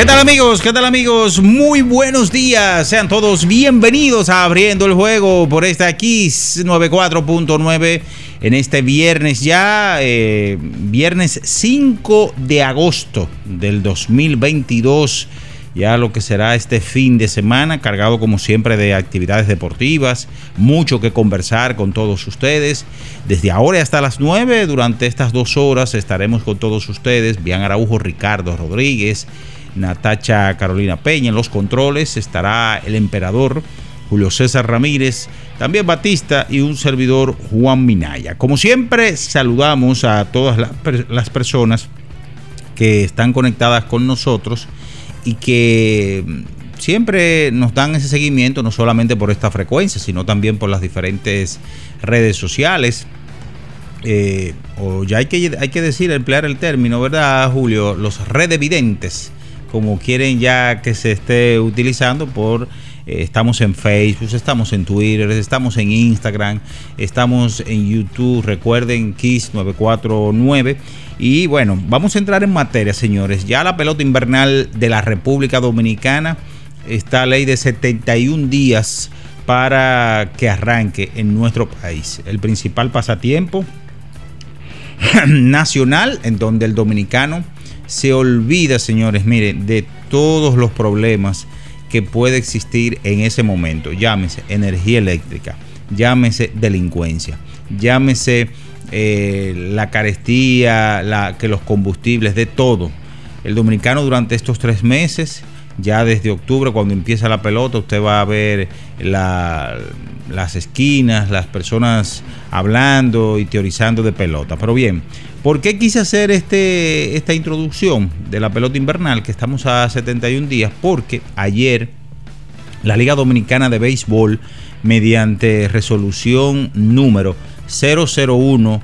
¿Qué tal amigos? ¿Qué tal amigos? Muy buenos días. Sean todos bienvenidos a Abriendo el Juego por esta Kiss 94.9 en este viernes ya, eh, viernes 5 de agosto del 2022. Ya lo que será este fin de semana, cargado como siempre de actividades deportivas, mucho que conversar con todos ustedes. Desde ahora hasta las 9, durante estas dos horas, estaremos con todos ustedes. Bian Araujo, Ricardo Rodríguez. Natacha Carolina Peña en los controles, estará el emperador Julio César Ramírez, también Batista y un servidor Juan Minaya. Como siempre, saludamos a todas las personas que están conectadas con nosotros y que siempre nos dan ese seguimiento, no solamente por esta frecuencia, sino también por las diferentes redes sociales. Eh, o ya hay que, hay que decir, emplear el término, ¿verdad, Julio? Los redevidentes como quieren ya que se esté utilizando por eh, estamos en Facebook, estamos en Twitter, estamos en Instagram, estamos en YouTube, recuerden Kiss 949 y bueno, vamos a entrar en materia, señores. Ya la pelota invernal de la República Dominicana está ley de 71 días para que arranque en nuestro país. El principal pasatiempo nacional en donde el dominicano se olvida, señores, miren, de todos los problemas que puede existir en ese momento. Llámese energía eléctrica, llámese delincuencia, llámese eh, la carestía, la, que los combustibles, de todo. El dominicano durante estos tres meses, ya desde octubre, cuando empieza la pelota, usted va a ver las esquinas, las personas hablando y teorizando de pelota. Pero bien, ¿Por qué quise hacer este, esta introducción de la pelota invernal, que estamos a 71 días? Porque ayer la Liga Dominicana de Béisbol, mediante resolución número 001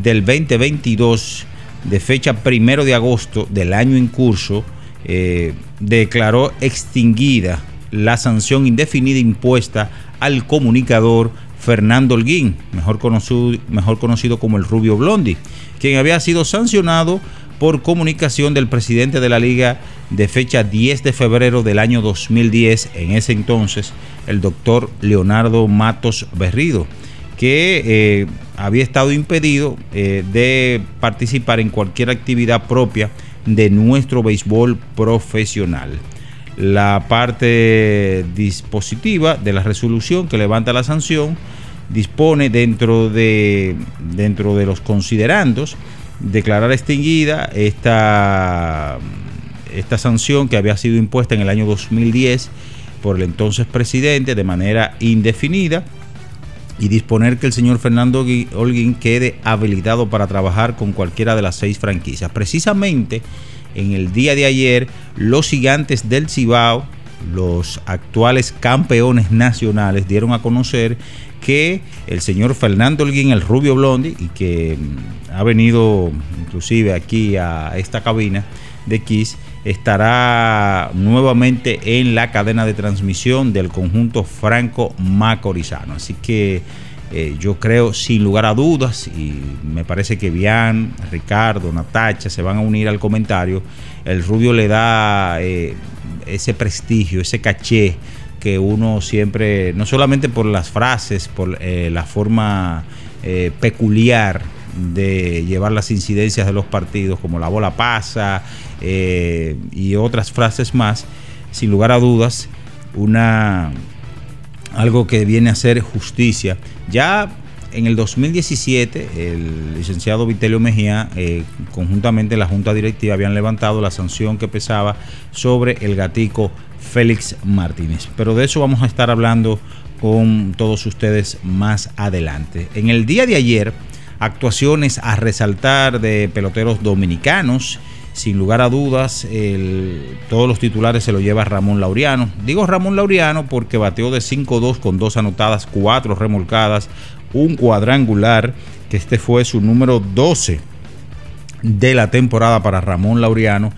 del 2022, de fecha primero de agosto del año en curso, eh, declaró extinguida la sanción indefinida impuesta al comunicador Fernando Holguín, mejor conocido, mejor conocido como el Rubio Blondi, quien había sido sancionado por comunicación del presidente de la liga de fecha 10 de febrero del año 2010, en ese entonces el doctor Leonardo Matos Berrido, que eh, había estado impedido eh, de participar en cualquier actividad propia de nuestro béisbol profesional. La parte dispositiva de la resolución que levanta la sanción dispone dentro de, dentro de los considerandos declarar extinguida esta, esta sanción que había sido impuesta en el año 2010 por el entonces presidente de manera indefinida y disponer que el señor Fernando Holguín quede habilitado para trabajar con cualquiera de las seis franquicias. Precisamente en el día de ayer, los gigantes del Cibao, los actuales campeones nacionales, dieron a conocer que el señor Fernando Holguín, el rubio blondi, y que mm, ha venido inclusive aquí a esta cabina de Kiss, estará nuevamente en la cadena de transmisión del conjunto franco macorizano. Así que eh, yo creo sin lugar a dudas, y me parece que Bian, Ricardo, Natacha se van a unir al comentario, el rubio le da eh, ese prestigio, ese caché que uno siempre, no solamente por las frases, por eh, la forma peculiar de llevar las incidencias de los partidos, como la bola pasa, eh, y otras frases más, sin lugar a dudas, una algo que viene a ser justicia. Ya en el 2017, el licenciado Vitelio Mejía, eh, conjuntamente la Junta Directiva, habían levantado la sanción que pesaba sobre el gatico Félix Martínez. Pero de eso vamos a estar hablando con todos ustedes más adelante. En el día de ayer, actuaciones a resaltar de peloteros dominicanos sin lugar a dudas, todos los titulares se lo lleva Ramón Laureano. Digo Ramón Laureano porque bateó de 5-2 con dos anotadas, cuatro remolcadas, un cuadrangular, que este fue su número 12 de la temporada para Ramón Laureano.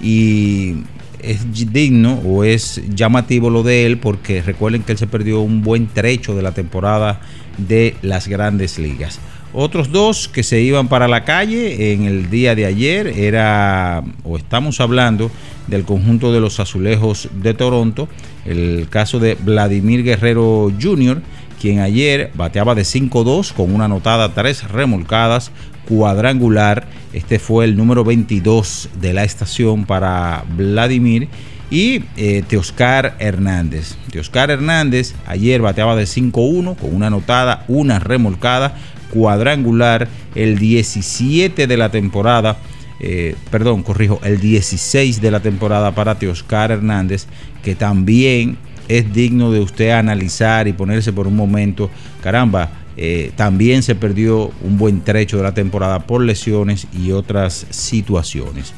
Y es digno o es llamativo lo de él porque recuerden que él se perdió un buen trecho de la temporada de las grandes ligas. Otros dos que se iban para la calle en el día de ayer era, o estamos hablando del conjunto de los azulejos de Toronto, el caso de Vladimir Guerrero Jr., quien ayer bateaba de 5-2 con una anotada, tres remolcadas, cuadrangular. Este fue el número 22 de la estación para Vladimir. Y eh, Teoscar Hernández. Teoscar Hernández ayer bateaba de 5-1 con una anotada, una remolcada, cuadrangular, el 17 de la temporada, eh, perdón, corrijo, el 16 de la temporada para Teoscar Hernández, que también es digno de usted analizar y ponerse por un momento, caramba, eh, también se perdió un buen trecho de la temporada por lesiones y otras situaciones.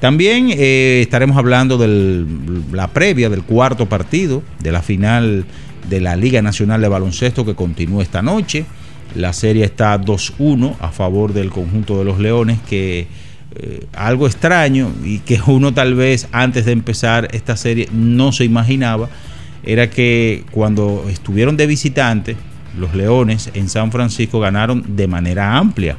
También eh, estaremos hablando de la previa del cuarto partido de la final de la Liga Nacional de Baloncesto que continúa esta noche. La serie está 2-1 a favor del conjunto de los Leones, que eh, algo extraño y que uno tal vez antes de empezar esta serie no se imaginaba, era que cuando estuvieron de visitante, los Leones en San Francisco ganaron de manera amplia.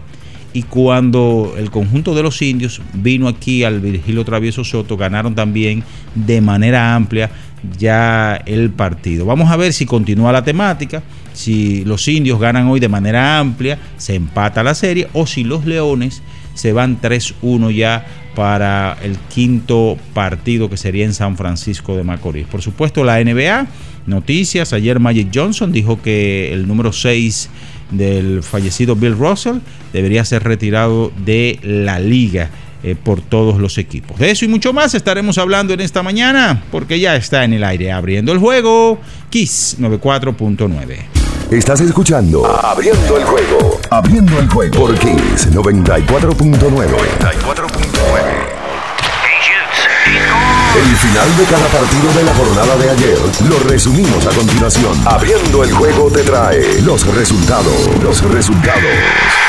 Y cuando el conjunto de los indios vino aquí al Virgilio Travieso Soto, ganaron también de manera amplia ya el partido. Vamos a ver si continúa la temática, si los indios ganan hoy de manera amplia, se empata la serie, o si los leones se van 3-1 ya para el quinto partido que sería en San Francisco de Macorís. Por supuesto, la NBA, noticias, ayer Magic Johnson dijo que el número 6 del fallecido Bill Russell debería ser retirado de la liga eh, por todos los equipos. De eso y mucho más estaremos hablando en esta mañana porque ya está en el aire abriendo el juego Kiss 94.9. Estás escuchando Abriendo el juego. Abriendo el juego por Kiss 94.9. 94.9. El final de cada partido de la jornada de ayer lo resumimos a continuación. Abriendo el juego te trae los resultados. Los resultados.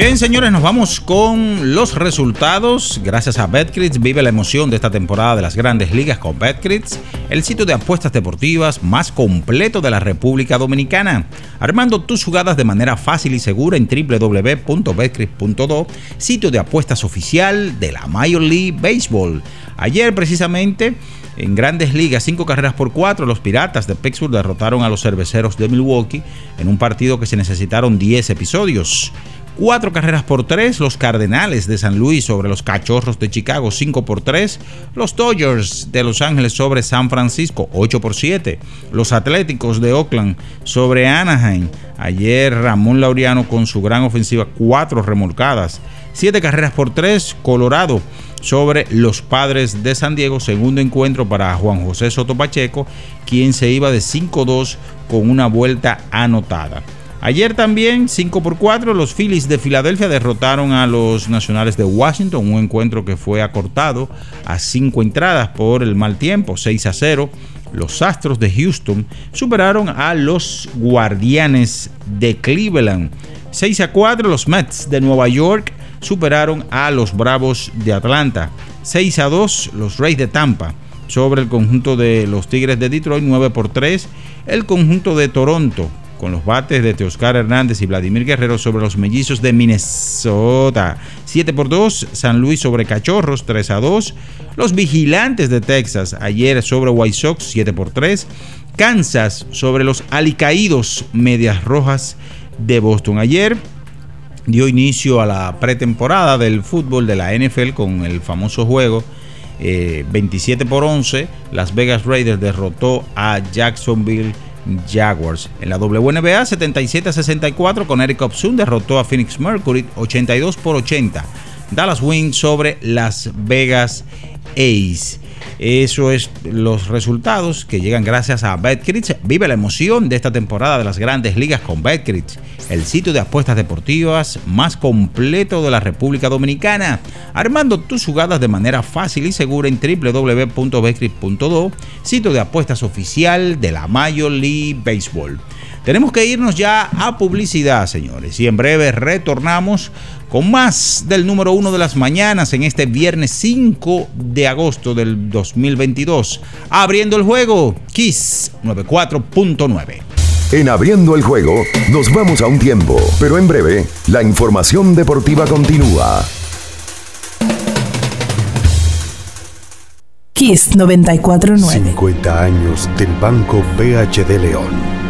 Bien, señores, nos vamos con los resultados. Gracias a Betcris, vive la emoción de esta temporada de las grandes ligas con Betcris, el sitio de apuestas deportivas más completo de la República Dominicana. Armando tus jugadas de manera fácil y segura en www.betcris.do, sitio de apuestas oficial de la Major League Baseball. Ayer, precisamente, en grandes ligas, cinco carreras por cuatro, los Piratas de Pittsburgh derrotaron a los Cerveceros de Milwaukee en un partido que se necesitaron 10 episodios. Cuatro carreras por tres, los Cardenales de San Luis sobre los Cachorros de Chicago, 5 por 3. Los Dodgers de Los Ángeles sobre San Francisco, 8 por 7. Los Atléticos de Oakland sobre Anaheim. Ayer Ramón Laureano con su gran ofensiva, cuatro remolcadas. Siete carreras por tres, Colorado sobre los Padres de San Diego. Segundo encuentro para Juan José Soto Pacheco, quien se iba de 5-2 con una vuelta anotada. Ayer también, 5 por 4, los Phillies de Filadelfia derrotaron a los Nacionales de Washington, un encuentro que fue acortado a 5 entradas por el mal tiempo, 6 a 0. Los Astros de Houston superaron a los Guardianes de Cleveland. 6 a 4, los Mets de Nueva York superaron a los Bravos de Atlanta. 6 a 2, los Rays de Tampa sobre el conjunto de los Tigres de Detroit. 9 por 3, el conjunto de Toronto con los bates de Teoscar Hernández y Vladimir Guerrero sobre los mellizos de Minnesota. 7 por 2, San Luis sobre Cachorros, 3 a 2. Los vigilantes de Texas ayer sobre White Sox, 7 por 3. Kansas sobre los alicaídos Medias Rojas de Boston. Ayer dio inicio a la pretemporada del fútbol de la NFL con el famoso juego 27 eh, por 11. Las Vegas Raiders derrotó a Jacksonville Jaguars. En la WNBA 77 64 con Eric Obsun derrotó a Phoenix Mercury 82 por 80. Dallas Wings sobre Las Vegas Ace. Eso es los resultados que llegan gracias a BetCrit. Vive la emoción de esta temporada de las grandes ligas con BetCrit, el sitio de apuestas deportivas más completo de la República Dominicana. Armando tus jugadas de manera fácil y segura en www.betcrit.do, sitio de apuestas oficial de la Major League Baseball. Tenemos que irnos ya a publicidad, señores, y en breve retornamos con más del número uno de las mañanas en este viernes 5 de agosto del 2022. Abriendo el juego, Kiss 94.9. En Abriendo el Juego nos vamos a un tiempo, pero en breve la información deportiva continúa. Kiss 94.9. 50 años del Banco BHD León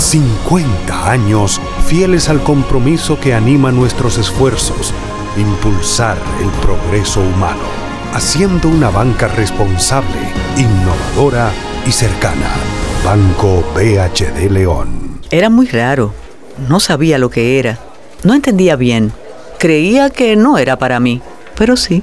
50 años fieles al compromiso que anima nuestros esfuerzos, impulsar el progreso humano, haciendo una banca responsable, innovadora y cercana. Banco BHD León. Era muy raro. No sabía lo que era. No entendía bien. Creía que no era para mí, pero sí.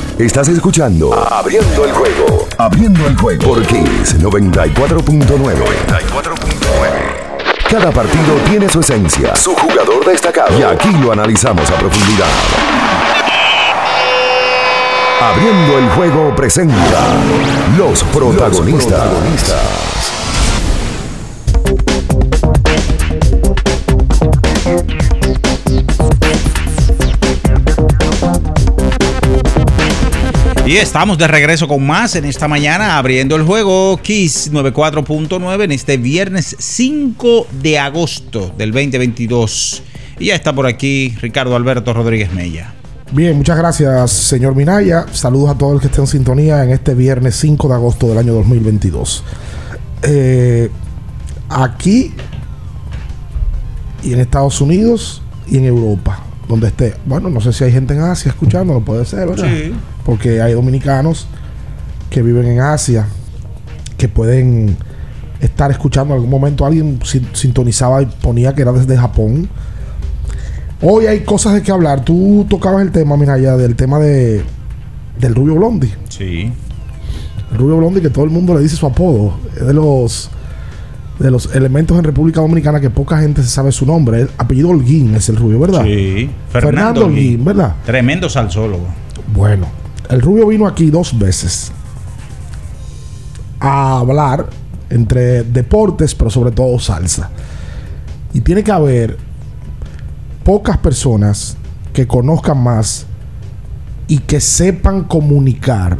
Estás escuchando Abriendo el juego. Abriendo el juego por Kiss 94.9. 94.9. Cada partido tiene su esencia, su jugador destacado. Y aquí lo analizamos a profundidad. Abriendo el juego presenta. Los protagonistas. Y estamos de regreso con más en esta mañana, abriendo el juego Kiss 94.9 en este viernes 5 de agosto del 2022. Y ya está por aquí Ricardo Alberto Rodríguez Mella. Bien, muchas gracias, señor Minaya. Saludos a todos los que estén en sintonía en este viernes 5 de agosto del año 2022. Eh, aquí y en Estados Unidos y en Europa, donde esté. Bueno, no sé si hay gente en Asia escuchando, no puede ser, ¿verdad? Sí. Porque hay dominicanos que viven en Asia que pueden estar escuchando en algún momento. Alguien sin- sintonizaba y ponía que era desde Japón. Hoy hay cosas de que hablar. Tú tocabas el tema, mira, ya del tema de del Rubio Blondi. Sí. El Rubio Blondi, que todo el mundo le dice su apodo. Es de los de los elementos en República Dominicana que poca gente se sabe su nombre. El apellido Holguín es el Rubio, ¿verdad? Sí. Fernando Holguín, ¿verdad? Tremendo salsólogo. Bueno, el Rubio vino aquí dos veces a hablar entre deportes, pero sobre todo salsa. Y tiene que haber pocas personas que conozcan más y que sepan comunicar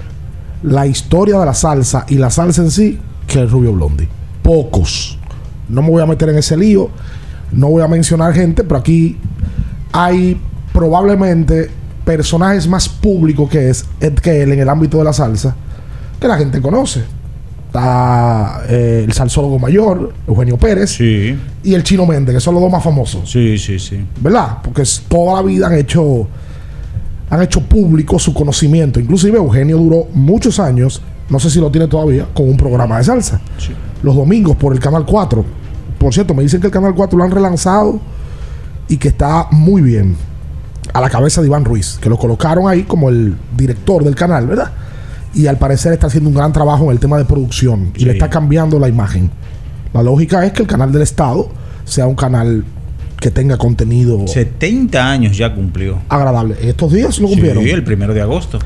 la historia de la salsa y la salsa en sí que el Rubio Blondi. Pocos. No me voy a meter en ese lío. No voy a mencionar gente, pero aquí hay probablemente personajes más públicos que, es, que él en el ámbito de la salsa que la gente conoce. Está eh, el salsólogo mayor, Eugenio Pérez, Sí. y el Chino Méndez, que son los dos más famosos. Sí, sí, sí. ¿verdad? Porque toda la vida han hecho han hecho público su conocimiento. Inclusive Eugenio duró muchos años, no sé si lo tiene todavía, con un programa de salsa. Los domingos por el Canal 4. Por cierto, me dicen que el Canal 4 lo han relanzado y que está muy bien. A la cabeza de Iván Ruiz, que lo colocaron ahí como el director del canal, ¿verdad? Y al parecer está haciendo un gran trabajo en el tema de producción y le está cambiando la imagen. La lógica es que el canal del Estado sea un canal que tenga contenido 70 años ya cumplió. agradable. Estos días lo cumplieron. Sí, el primero de agosto.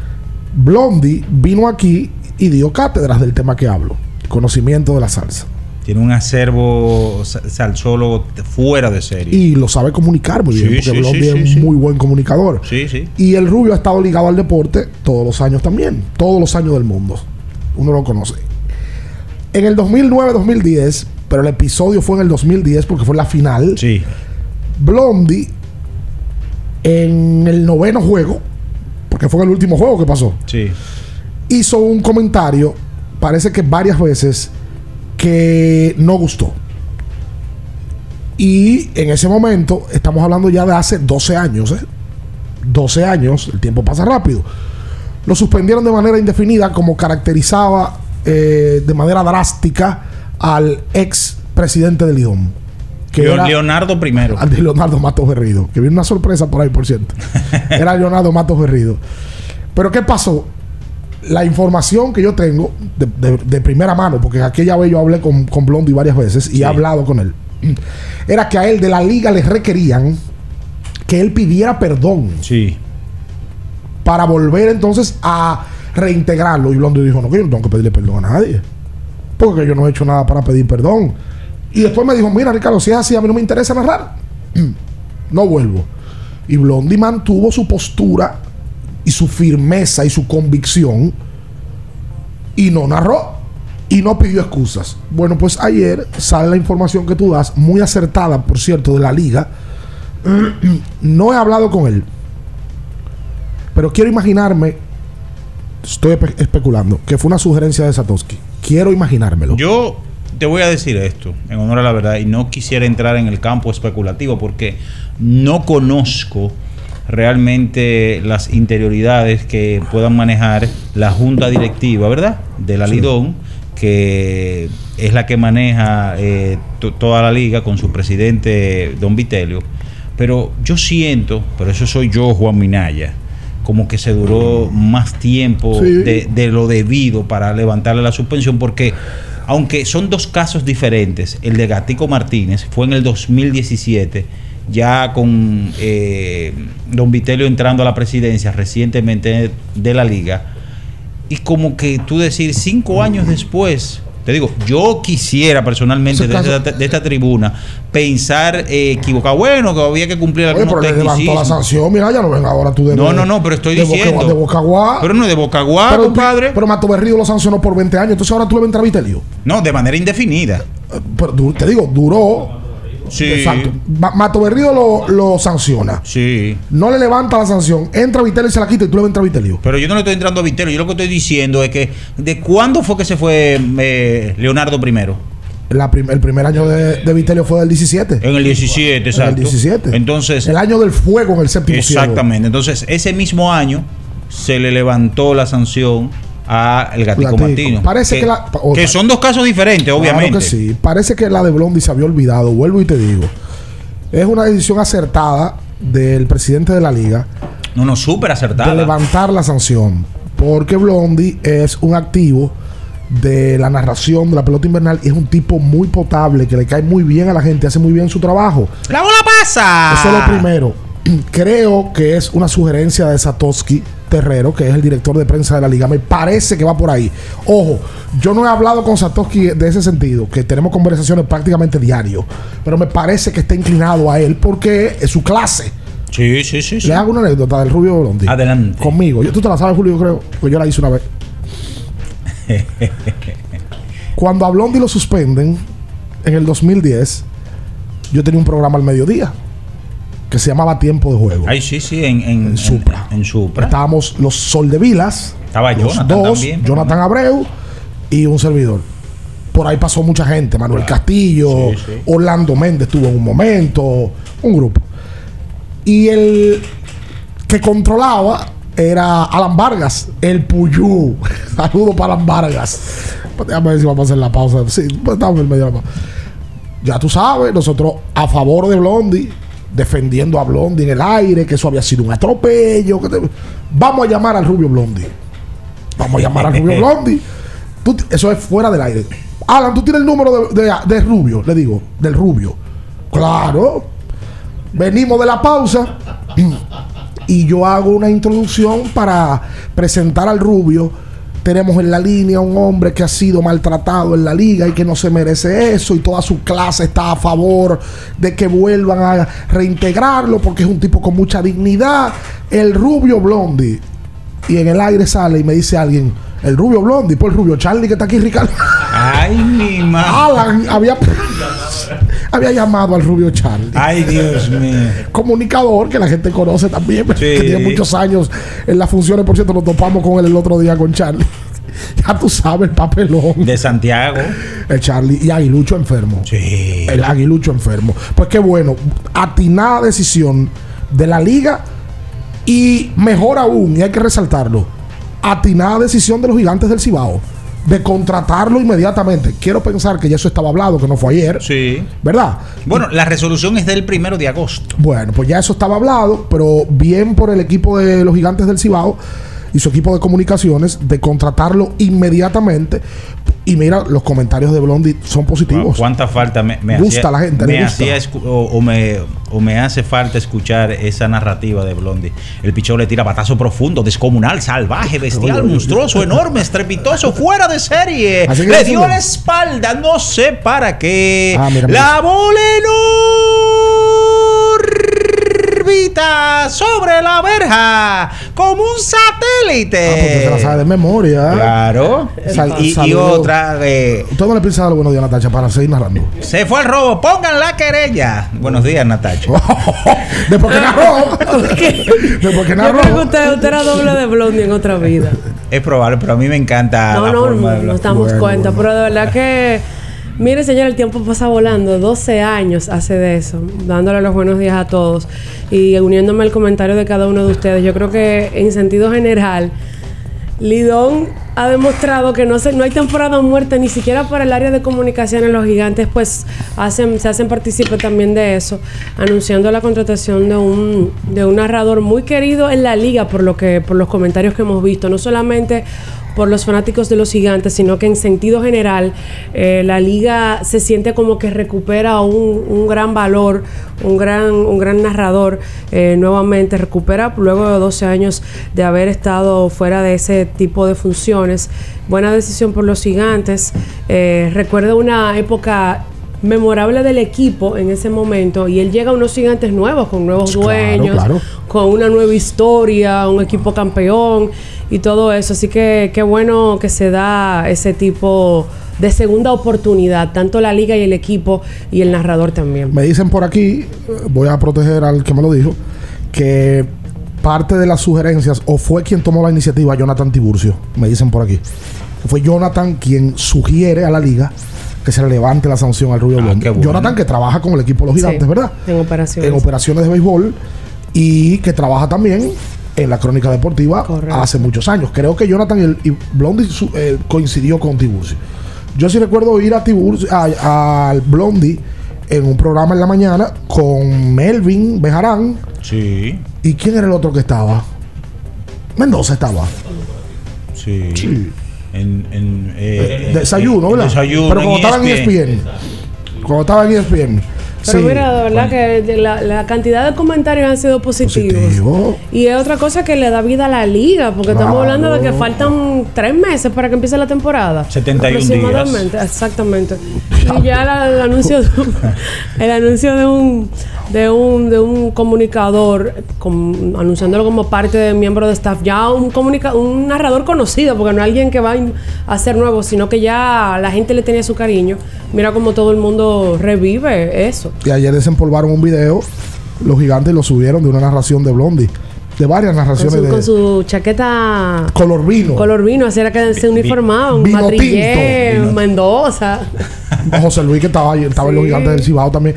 Blondie vino aquí y dio cátedras del tema que hablo, conocimiento de la salsa. Tiene un acervo sa- salsólogo fuera de serie. Y lo sabe comunicar muy bien, Sí, porque sí, Blondie sí, es un muy buen comunicador. Sí, sí. Y el rubio ha estado ligado al deporte todos los años también, todos los años del mundo. Uno lo conoce. En el 2009-2010, pero el episodio fue en el 2010 porque fue la final. Sí. Blondie, en el noveno juego, porque fue el último juego que pasó, Sí. hizo un comentario, parece que varias veces, que no gustó. Y en ese momento, estamos hablando ya de hace 12 años, ¿eh? 12 años, el tiempo pasa rápido. Lo suspendieron de manera indefinida como caracterizaba eh, de manera drástica al ex presidente de Lidón. Leonardo primero. Al de Leonardo Matos Berrido. Que viene una sorpresa por ahí, por cierto. era Leonardo Matos Berrido. Pero ¿qué pasó? La información que yo tengo de, primera mano, porque aquella vez yo hablé con, con Blondi varias veces y he hablado con él, era que a él de la liga le requerían que él pidiera perdón. Sí. Para volver entonces a reintegrarlo. Y Blondi dijo, no, que yo no tengo que pedirle perdón a nadie. Porque yo no he hecho nada para pedir perdón. Y después me dijo, mira Ricardo, si es así, a mí no me interesa narrar. no vuelvo. Y Blondie mantuvo su postura y su firmeza y su convicción y no narró y no pidió excusas. Bueno, pues ayer sale la información que tú das, muy acertada, por cierto, de la liga. no he hablado con él, pero quiero imaginarme, estoy especulando, que fue una sugerencia de Satoshi. Quiero imaginármelo. Yo te voy a decir esto, en honor a la verdad, y no quisiera entrar en el campo especulativo porque no conozco realmente las interioridades que puedan manejar la junta directiva, ¿verdad? De la Lidón, que es la que maneja eh, toda la liga con su presidente Don Vitelio. Pero yo siento, pero eso soy yo, Juan Minaya, como que se duró más tiempo de, de lo debido para levantarle la suspensión, porque aunque son dos casos diferentes, el de Gatico Martínez fue en el 2017, ya con eh, don Vitelio entrando a la presidencia recientemente de la liga, y como que tú decir cinco años después, te digo, yo quisiera personalmente de esta, tribuna pensar eh, equivocado. Bueno, que había que cumplir algunos Oye, pero le la sanción. Mira, ya no venga ahora tú de No, no, no, pero estoy diciendo. de Bocaguá. Pero no de Bocaguá, pero, compadre. Pero Mato Berrío lo sancionó por 20 años. Entonces ahora tú le vas a entrar a Vitelio. No, de manera indefinida. Eh, pero te digo, duró Sí. Exacto. Mato Berrío lo, lo, sanciona. Sí. No le levanta la sanción. Entra Vitelio y se la quita y tú le a entrar a Vitelio. Pero yo no le estoy entrando a Vitelio. Yo lo que estoy diciendo es que ¿de cuándo fue que se fue eh, Leonardo primero? el primer año de, de, Vitelio fue del 17. En el 17, exacto. En el 17. Entonces. El año del fuego en el séptimo Exactamente. Entonces, ese mismo año se le levantó la sanción a el Gatico, Martino. Parece que, que, son dos casos diferentes, obviamente. Claro que sí. Parece que la de Blondie se había olvidado. Vuelvo y te digo. Es una decisión acertada del presidente de la liga. No, no, súper acertada. De levantar la sanción. Porque Blondie es un activo de la narración de la pelota invernal y es un tipo muy potable, que le cae muy bien a la gente, hace muy bien su trabajo. ¡La bola pasa! Eso es lo primero. Creo que es una sugerencia de Satoshi Terrero, que es el director de prensa de la liga. Me parece que va por ahí. Ojo, yo no he hablado con Satoshi de ese sentido, que tenemos conversaciones prácticamente diario, pero me parece que está inclinado a él porque es su clase. Sí, sí, sí. Le hago una anécdota del Rubio Blondi. Adelante. Conmigo. Yo, tú te la sabes, Julio, creo, pues yo la hice una vez. Cuando a Blondi lo suspenden en el 2010, yo tenía un programa al mediodía que se llamaba Tiempo de Juego. Ay, sí, sí, en, en, Supra. En, Supra. Estábamos los Soldevilas. Estaba los Jonathan dos, también. Jonathan Abreu y un servidor. Por ahí pasó mucha gente. Manuel Castillo, Orlando Méndez estuvo en un momento, un grupo. Y el que controlaba era Alan Vargas, el Puyú. Saludo para Alan Vargas. Pues déjame ver si vamos a hacer la pausa. Sí, pues estamos en medio de la pausa. Ya tú sabes, nosotros a favor de Blondie defendiendo a Blondie en el aire, que eso había sido un atropello. Vamos a llamar al Rubio Blondie. Vamos a llamar al Rubio Blondie. eso es fuera del aire. Alan, tú tienes el número de, Rubio, le digo, del Rubio. Claro. Venimos de la pausa y yo hago una introducción para presentar al Rubio tenemos en la línea un hombre que ha sido maltratado en la liga y que no se merece eso y toda su clase está a favor de que vuelvan a reintegrarlo porque es un tipo con mucha dignidad. El rubio Blondi. Y en el aire sale y me dice alguien, el rubio Blondi, por el rubio Charlie que está aquí, Ricardo. Ay, mi madre. Alan había, había llamado al rubio Charlie. Ay, Dios mío. Comunicador que la gente conoce también, que tiene muchos años en las funciones. Por cierto, nos topamos con él el otro día con Charlie. ya tú sabes el papelón. De Santiago. El Charlie. Y Aguilucho enfermo. Sí. El Aguilucho enfermo. Pues qué bueno. Atinada decisión de la liga Y mejor aún, y hay que resaltarlo, atinada decisión de los gigantes del Cibao de contratarlo inmediatamente. Quiero pensar que ya eso estaba hablado, que no fue ayer. Sí. ¿Verdad? Bueno, la resolución es del primero de agosto. Bueno, pues ya eso estaba hablado, pero bien por el equipo de los gigantes del Cibao y su equipo de comunicaciones de contratarlo inmediatamente. Y mira, los comentarios de Blondie son positivos. ¿Cuánta falta me, me gusta hacía, la gente? Me hacía o, o me, o me hace falta escuchar esa narrativa de Blondie. El pichón le tira batazo profundo, descomunal, salvaje, bestial, monstruoso, enorme, estrepitoso, fuera de serie. Le dio la espalda, no sé para qué. Ah, mira, mira. la bola órbita sobre la verja, como un satélite. Ah, porque se la sabe de memoria. Claro. Sal- y, y otra de. Usted no le piensa dar buenos días, Natacha, para seguir narrando. Se fue el robo, pongan la querella. Buenos días, Natacha. Después que narró. Después que Yo narró. usted, usted era doble de Blondie en otra vida. Es probable, pero a mí me encanta. No, la no, forma de no, hablar. nos damos Bueno, cuenta. bueno. Pero de verdad que, mire, señor, el tiempo pasa volando. 12 años hace de eso, dándole los buenos días a todos y uniéndome al comentario de cada uno de ustedes. Yo creo que en sentido general, Lidón ha demostrado que no, hay temporada muerta ni siquiera para el área de comunicaciones. Los gigantes, pues, hacen, se hacen partícipes también de eso, anunciando la contratación de un, de un narrador muy querido en la liga por lo que, por los comentarios que hemos visto. No solamente por los fanáticos de los gigantes, sino que en sentido general eh, la liga se siente como que recupera un, un gran valor, un gran, un gran narrador eh, nuevamente, recupera luego de 12 años de haber estado fuera de ese tipo de funciones. Buena decisión por los gigantes. Eh, recuerda una época memorable del equipo en ese momento y él llega a unos gigantes nuevos con nuevos Claro, dueños claro. con una nueva historia, un equipo campeón y todo eso. Así que qué bueno que se da ese tipo de segunda oportunidad, tanto la liga y el equipo y el narrador también. Me dicen por aquí, voy a proteger al que me lo dijo, que parte de las sugerencias, o fue quien tomó la iniciativa, Jonathan Tiburcio, me dicen por aquí. Fue Jonathan quien sugiere a la liga que se le levante la sanción al Rubio bueno. Jonathan que trabaja con el equipo de los gigantes, Sí, ¿verdad? En operaciones. En operaciones de béisbol y que trabaja también en la crónica deportiva Correcto. hace muchos años. Creo que Jonathan y, Blondie su- eh, coincidió con Tiburcio. Yo sí recuerdo ir a Tiburcio, a- al Blondie en un programa en la mañana con Melvin Bejarán. Sí, ¿Y quién era el otro que estaba? Mendoza estaba. sí. Sí. En, en, eh, Desayuno, en- en ¿verdad? Desayuno. Pero cuando estaba en E ESPN. ESPN. Cuando estaba en E ESPN. Pero sí. mira, de verdad que la, la cantidad de comentarios han sido positivos. Positivo. Y es otra cosa que le da vida a la liga, porque estamos hablando de que faltan tres meses para que empiece la temporada. 71 Aproximadamente, exactamente. Y ya la- el anuncio de un, el anuncio de un de un de un comunicador com- anunciándolo como parte de miembro de staff, ya un comunica un narrador conocido, porque no es alguien que va a ser nuevo, sino que ya la gente le tenía su cariño. Mira cómo todo el mundo revive eso. Y ayer desempolvaron un video. Los gigantes lo subieron de una narración de Blondie. De varias Con narraciones su, de con su chaqueta color vino. color vino, así era que se uniformaban. vino Matrillé, tinto. Mendoza. José Luis que estaba ahí, estaba en los gigantes del Cibao también.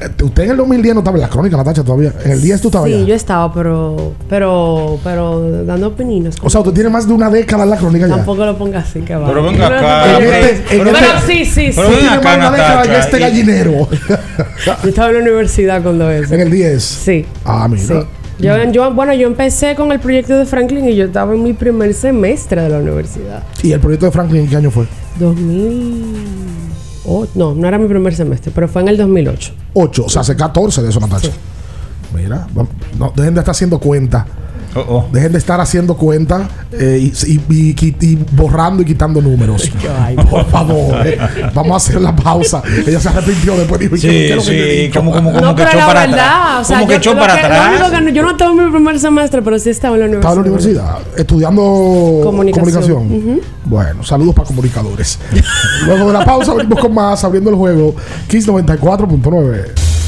Eh, Usted en el 2010 no estaba en la crónica, Natacha, todavía. En el 10 tú estabas Sí, allá. yo estaba, pero, pero, pero dando opininas. O sea, usted tiene más de una década en la crónica ya. Tampoco lo ponga así, que va. Pero venga acá. En este- en pero, este- sí, sí, sí. pero tiene acá, más de una década en este y- gallinero. Yo estaba en la universidad cuando eso. en el 10. Sí. Ah, mira. Sí. Yo, yo, bueno, yo empecé con el proyecto de Franklin y yo estaba en mi primer semestre de la universidad. ¿Y el proyecto de Franklin qué año fue? 2008. No, no era mi primer semestre, pero fue en el 2008. 8. O sea, hace 14 de eso, Natacha. Mira, vam- no, dejen de estar haciendo cuenta. Oh, oh. Dejen de estar haciendo cuenta eh, y, y- y qui- y borrando y quitando números. Por favor, eh. vamos a hacer la pausa. Ella se arrepintió después. Dijo, ¿y qué- Sí, lo que sí, como, como, como no, que echó la para verdad, atrás. o sea, como que yo, echó para que- atrás. que yo no estaba en mi primer semestre, pero sí estaba en la universidad. Estaba en la universidad estudiando Comunicación. Bueno, saludos para comunicadores. Luego de la pausa venimos con más abriendo el juego. Kiss 94.9.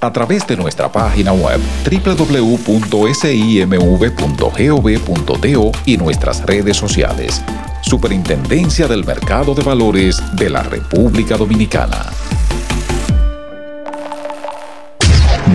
a través de nuestra página web www.simv.gov.do y nuestras redes sociales. Superintendencia del Mercado de Valores de la República Dominicana.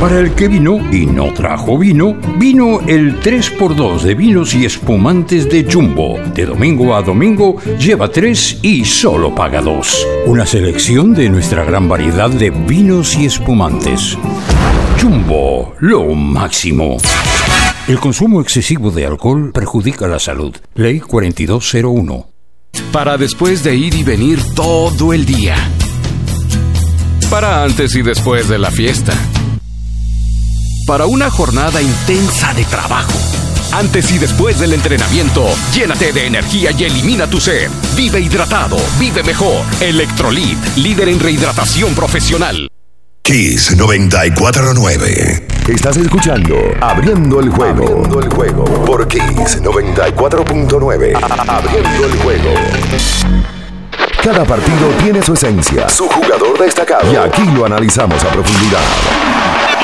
Para el que vino y no trajo vino, vino el 3x2 de vinos y espumantes de Jumbo. De domingo a domingo lleva 3 y solo paga 2. Una selección de nuestra gran variedad de vinos y espumantes. Jumbo, lo máximo. El consumo excesivo de alcohol perjudica la salud. Ley 4201. Para después de ir y venir todo el día. Para antes y después de la fiesta para una jornada intensa de trabajo. Antes y después del entrenamiento, llénate de energía y elimina tu sed. Vive hidratado, vive mejor. Electrolit, líder en rehidratación profesional. Kiss 949. Estás escuchando Abriendo el juego. Abriendo el juego por Kiss 94.9. Abriendo el juego. Cada partido tiene su esencia, su jugador destacado. Y aquí lo analizamos a profundidad.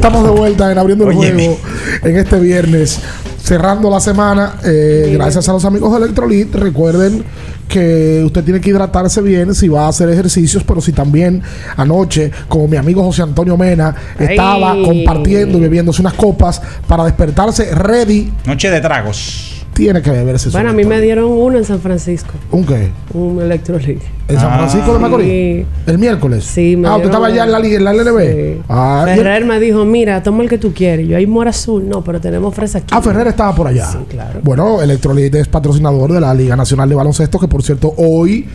Estamos de vuelta en Abriendo el Juego en este viernes. Cerrando la semana, eh, gracias a los amigos de Electrolit. Recuerden que usted tiene que hidratarse bien si va a hacer ejercicios, pero si también anoche, como mi amigo José Antonio Mena, estaba Ay. compartiendo y bebiéndose unas copas para despertarse ready Noche de tragos. Tiene que beberse su Bueno, a mí me dieron uno en San Francisco. ¿Un qué? Un Electrolyte. ¿En San Francisco de Macorís? Sí. ¿El miércoles? Sí, me Ah, ¿usted dieron estaba allá en la, liga- en la LNB? Ah, y- Ferrer me dijo, mira, toma el que tú quieres. Yo hay mora azul. No, pero tenemos fresa aquí. Ah, Ferrer estaba por allá. Sí, claro. Bueno, Electrolit es patrocinador de la Liga Nacional de Baloncesto, que por cierto, hoy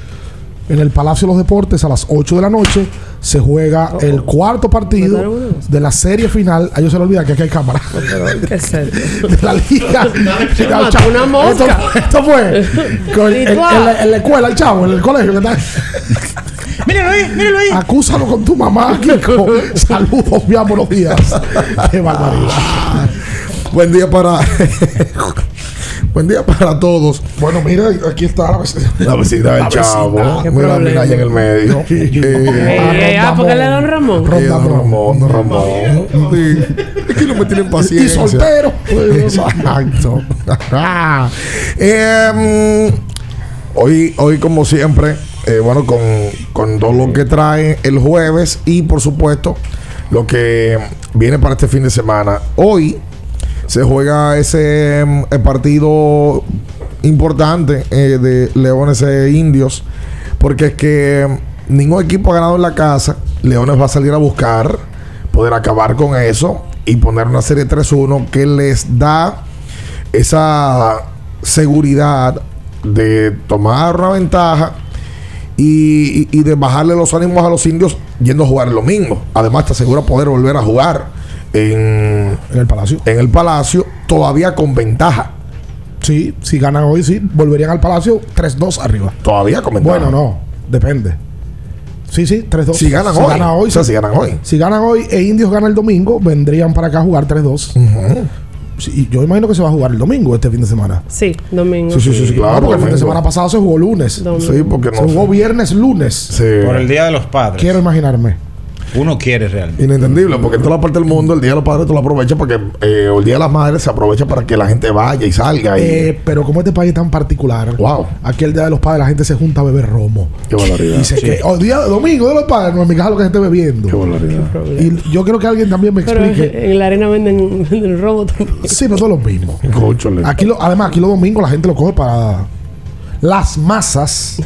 en el Palacio de los Deportes a las 8 de la noche se juega Oh, el cuarto partido de la serie final. A ellos se le olvida que aquí hay cámara. ¿Qué es de la liga. Chavo, una mosca. Esto, esto fue con- en, en la, en la escuela, el chavo, en el colegio. que está- Míralo ahí, míralo ahí. Acúsalo con tu mamá, Kiko. Saludos, mi buenos días. Qué barbaridad. Buen día para. Buen día para todos. Bueno, mira, aquí está la vecina. La vecina del chavo. Qué Mira, mira ahí en el medio. Ey, Eh, ey, ah, porque le da Don Ramón. eh, don Ramón, don Ramón. Sí. Es que no me tienen Y paciencia. soltero. Exacto. Em, hoy, hoy, como siempre, eh, bueno, con, con todo lo que trae el jueves y por supuesto lo que viene para este fin de semana. Hoy se juega ese em, partido importante eh, de Leones e Indios, porque es que em, ningún equipo ha ganado en la casa. Leones va a salir a buscar poder acabar con eso y poner una serie 3-1 que les da esa seguridad de tomar una ventaja y, y- de bajarle los ánimos a los indios yendo a jugar el domingo. Además, te asegura poder volver a jugar en, el Palacio. En el Palacio, todavía con ventaja. Sí, si ganan hoy, sí, volverían al Palacio 3-2 arriba. Todavía con ventaja. Bueno, no, depende. Sí, sí, 3-2. Si ganan hoy. gana O sea, sí. si ganan hoy. Si ganan hoy e Indios gana el domingo, vendrían para acá a jugar 3-2. Sí, yo imagino que se va a jugar el domingo este fin de semana. Sí, domingo. Sí, sí, sí, sí, claro. Porque el fin de semana pasado se jugó lunes. Domingo. Sí, porque no Se jugó viernes, lunes. Por el Día de los Padres. Quiero imaginarme. Uno quiere realmente. Inentendible, porque en toda la parte del mundo el Día de los Padres tú lo aprovechas porque eh, el Día de las Madres se aprovecha para que la gente vaya y salga. Y, Eh, pero como este país es tan particular, wow, aquí el día de los padres la gente se junta a beber romo. qué barbaridad. Dice Sí. que oh, día domingo de los padres, no en mi casa lo que se esté bebiendo. Qué barbaridad. Y yo quiero que alguien también me Pero explique. en la arena venden, venden robo también. Sí, pero todo lo mismo. Cóchale. Aquí lo, además, aquí los domingos la gente lo coge para las masas.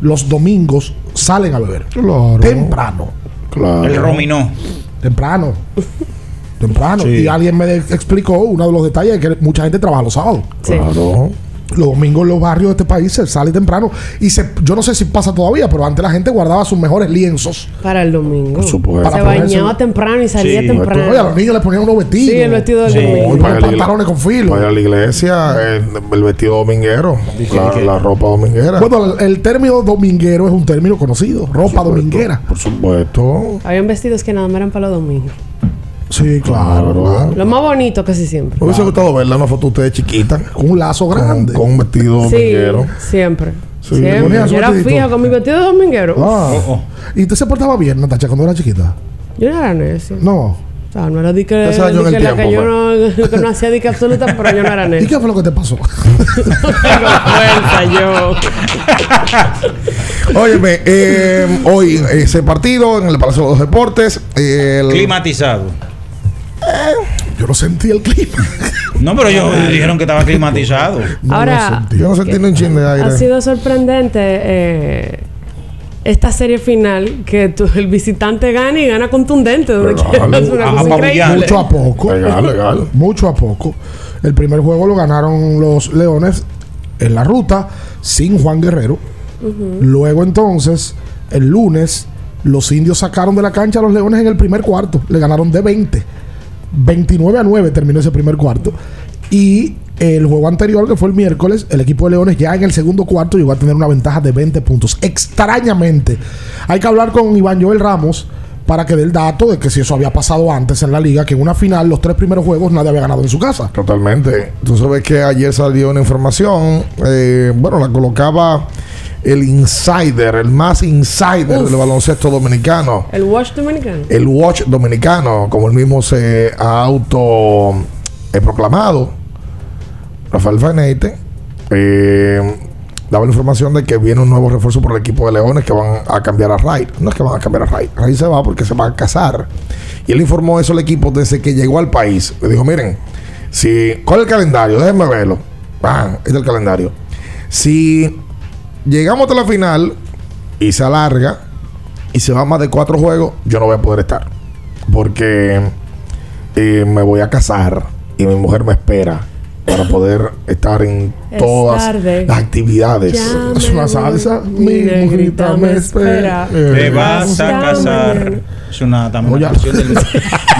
los domingos salen a beber. Claro. Temprano. Claro. El Rominó. Temprano. Temprano. Sí. Y alguien me explicó uno de los detalles que mucha gente trabaja los sábados. Sí. Claro. Los domingos en los barrios de este país se sale temprano. Y se, yo no sé si pasa todavía, pero antes la gente guardaba sus mejores lienzos. Para el domingo. Por supuesto. Se bañaba temprano y salía Sí. temprano. Oye, a los niños les ponían unos vestidos. Sí, el vestido del Sí. domingo. Unos Para pantalones con filo. Para ir a la iglesia, eh, el vestido dominguero, la, la ropa dominguera. Bueno, el, el término dominguero es un término conocido. Ropa dominguera. Por supuesto. Habían vestidos que nada más eran para los domingos. Sí, claro. Lo más bonito casi siempre. Me hubiese gustado verla una foto de ustedes chiquita. Con un lazo grande. con un vestido Sí, dominguero. siempre. Sí, siempre. Yo era vestidito. fija con mi vestido de dominguero. Ah. Oh, oh. ¿Y usted se portaba bien, Natacha, cuando era chiquita? Yo no era necia. No. O sea, no era de que, que la que yo no, que no hacía de que absoluta, pero yo no era ¿Y necia. qué fue lo que te pasó? Tengo fuerza yo. Óyeme, eh, hoy ese partido en el Palacio de los Deportes. el- Climatizado. Yo no sentí el clima. No, pero ellos dijeron que estaba climatizado. No Ahora, lo sentí. Yo no sentí ni un chin de Ha aire. sido sorprendente eh, esta serie final que tú- el visitante gana y gana contundente. donde Legal. quiera. Es una cosa apabullante. increíble. Mucho a poco. Legal, legal. Mucho a poco. El primer juego lo ganaron los Leones en la ruta sin Juan Guerrero. Luego entonces, el lunes, los indios sacaron de la cancha a los Leones en el primer cuarto. Le ganaron de 20. 29 a 9 terminó ese primer cuarto. Y el juego anterior, que fue el miércoles, el equipo de Leones ya en el segundo cuarto llegó a tener una ventaja de 20 puntos. Extrañamente. Hay que hablar con Iván Joel Ramos para que dé el dato de que si eso había pasado antes en la liga, que en una final, los tres primeros juegos, nadie había ganado en su casa. Totalmente. Tú sabes que ayer salió una información, eh, bueno, la colocaba el insider, el más insider Uf. del baloncesto dominicano, El Watch Dominicano. el Watch dominicano, como él mismo se ha auto eh, proclamado, Rafael Faneite, eh, daba la información de que viene un nuevo refuerzo por el equipo de Leones que van a cambiar a Ray. No es que van a cambiar a Ray, Ray se va porque se va a casar. Y él informó eso al equipo desde que llegó al país. Le dijo, miren, si, ¿cuál es el calendario? Déjenme verlo. ¡Bam! Este es el calendario. Si llegamos hasta la final y se alarga y se va más de cuatro juegos, yo no voy a poder estar. Porque eh, me voy a casar y mi mujer me espera para poder estar en Es todas tarde. las actividades. Ya es una salsa. Mi mujerita me me espera. espera. Te vas a casar. Es una, también Oye. una canción del,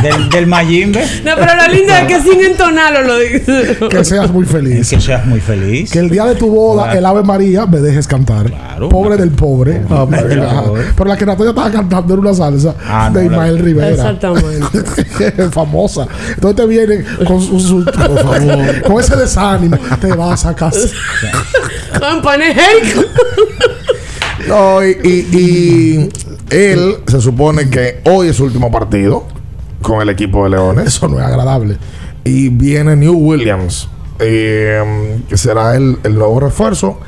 del, del Mayimbe. No, pero lo lindo es que sin entonarlo lo dice. Que seas muy feliz. Que seas muy feliz. Que el día de tu boda, Claro. el Ave María, me dejes cantar. Pobre del pobre. Ah, Pobre del pobre. Pero la que Natalia estaba cantando era una salsa Ah, no, de la- Ismael Rivera. Exactamente. Famosa. Entonces te viene con, su, su- por favor, con ese desánimo. Te vas a casar. Con panegérico. No, y, y- y él se supone que hoy es su último partido con el equipo de Leones. Eso no es agradable. Y viene New Williams, eh, que será el, el nuevo refuerzo.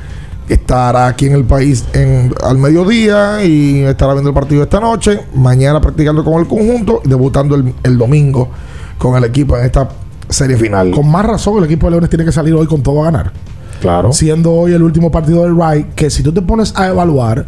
Estará aquí en el país en, al mediodía y estará viendo el partido esta noche. Mañana practicando con el conjunto y debutando el, el domingo con el equipo en esta serie final. Con más razón, el equipo de Leones tiene que salir hoy con todo a ganar. claro. Siendo hoy el último partido del Rai, que si tú te pones a evaluar,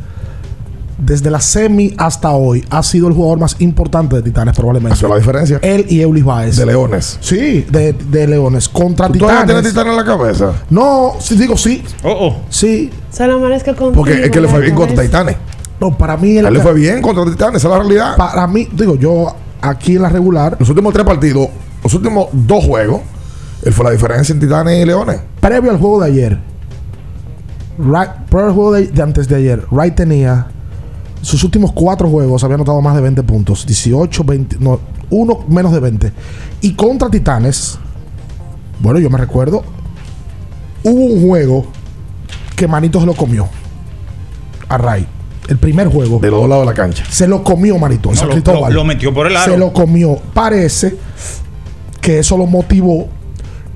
desde la semi hasta hoy, ha sido el jugador más importante de Titanes, probablemente. Esa es la diferencia. Él y Eulis Baez. De Leones. Sí, de, de Leones. Contra ¿Tú Titanes. tienes Titán en la cabeza? No, sí, digo sí. Oh, oh. Sí. Se lo amanezca contigo. Porque es que le fue bien contra. Titanes. No, para mí. Él le fue bien contra Titanes, esa es la realidad. Para mí, digo, yo aquí en la regular, Los últimos tres partidos, los últimos dos juegos, él fue la diferencia en Titanes y Leones. previo al juego de ayer, previo al juego de, de antes de ayer, Wright tenía sus últimos cuatro juegos, había anotado más de 20 puntos, 18, 20, no, uno menos de 20. Y contra Titanes, bueno, yo me recuerdo, hubo un juego que Manito se lo comió a Wright. El primer juego. De los dos lados de la cancha. Se lo comió Manito. en No, lo- Cristóbal. lo- lo metió por el aro. Se lo comió. Parece que eso lo motivó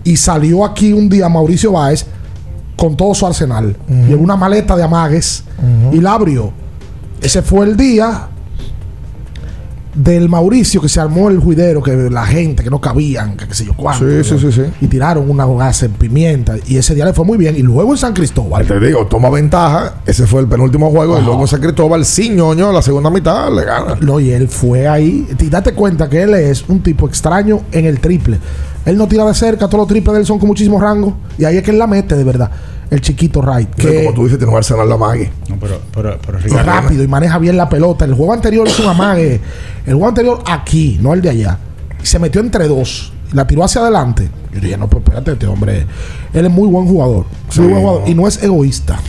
y salió aquí un día Mauricio Báez con todo su arsenal. Llevó una maleta de amagues y la abrió. Ese fue el día del Mauricio que se armó el juidero, que la gente que no cabían, que qué sé yo cuánto. Sí, sí, sí, sí. Y tiraron una gas en pimienta. Y ese día le fue muy bien. Y luego en San Cristóbal. Te digo, toma ventaja. Ese fue el penúltimo juego. Y luego San Cristóbal, sin ñoño, la segunda mitad le gana. No, y él fue ahí. Y date cuenta que él es un tipo extraño en el triple. Él no tira de cerca, todos los triples de él son con muchísimo rango. Y ahí es que él la mete de verdad. El chiquito Wright. Que Que como tú dices, tiene un arsenal la mague. No, pero, pero, pero Ricardo, rápido y maneja bien la pelota. El juego anterior es un amague. El juego anterior aquí, no el de allá. Y se metió entre dos. Y la tiró hacia adelante. Yo dije, no, pues espérate, este hombre. Él es muy buen jugador. Sí. Muy buen jugador. Y no es egoísta.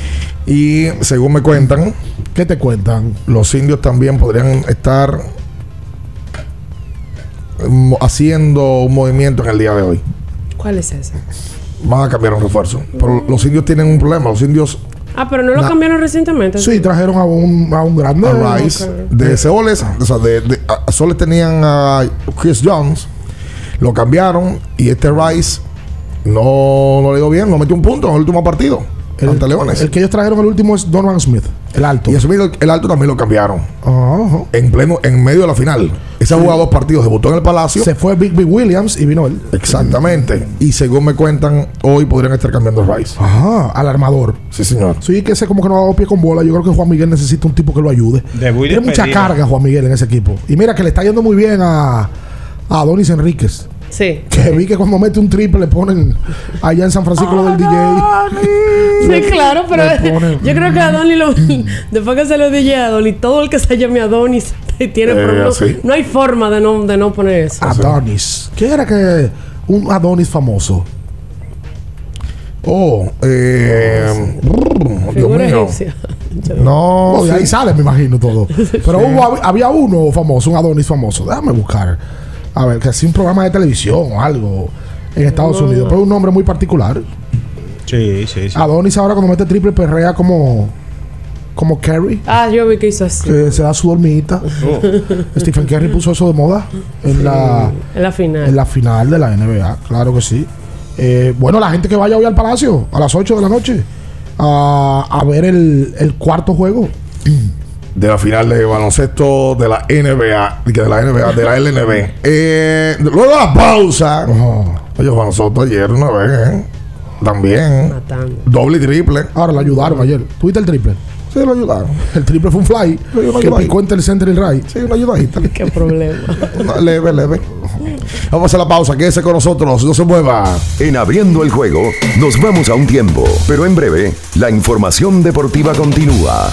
Y según me cuentan, ¿Qué te cuentan? los indios también podrían estar haciendo un movimiento en el día de hoy. ¿Cuál es ese? Van a cambiar un refuerzo. Pero los indios tienen un problema. Los indios Ah, pero no lo cambiaron recientemente. Sí, trajeron a un, a un grande. a Rice de Seoles, o sea, de, de- a Soles tenían a Chris Jones, lo cambiaron y este Rice no, no le dio bien, no metió un punto en el último partido ante Leones. El que ellos trajeron el último es Donovan Smith, el alto. y asumido el, el alto también lo cambiaron Ajá. en pleno, en medio de la final. Ese ha jugado dos partidos, debutó en el Palacio. Se fue Big Big Williams y vino él. Exactamente. Y según me cuentan, hoy podrían estar cambiando Rice. Ajá, al armador. Sí, señor. Sí, que ese como que no ha dado pie con bola. Yo creo que Juan Miguel necesita un tipo que lo ayude. Debut y Tiene mucha carga Juan Miguel en ese equipo. Y mira que le está yendo muy bien a, a Adonis Enríquez. Sí. Que vi que cuando mete un triple le ponen allá en San Francisco lo del DJ. Sí, claro, pero ponen- yo creo que a Donny lo, después que se lo dije a Donny, todo el que se llame Adonis tiene Eh, problemas. sí. No hay forma de no, de no poner eso. Adonis. ¿Qué era que un Adonis famoso? Oh, eh, brr, Dios Figura mío. egipcia. No, de ahí sale, me imagino todo. Pero hubo- había uno famoso, un Adonis famoso. Déjame buscar. A ver, que hacía un programa de televisión o algo en Estados No. Unidos. Pero un nombre muy particular. Sí, sí, sí. Adonis ahora cuando mete triple perrea como como Kerry. Ah, yo vi que hizo así. Que se da su dormita. Oh. Stephen Curry puso eso de moda en la En la final. en la final de la NBA. Claro que sí. Eh, bueno, la gente que vaya hoy al Palacio a las 8 de la noche a, a ver el, el cuarto juego. De la final de baloncesto de la NBA, de la NBA, de la LNB. Eh, luego de la pausa, oye, Juan Soto ayer una vez, ¿eh? También. Matando. Doble y triple. Ahora lo ayudaron ayer. ¿Tuviste el triple? Sí, lo ayudaron. El triple fue un fly que picó entre el center y el right. Sí, una ayudadita. Qué problema. Leve, leve. Vamos a hacer la pausa. Quédese con nosotros. No se mueva. En abriendo el juego, nos vamos a un tiempo, pero en breve, la información deportiva continúa.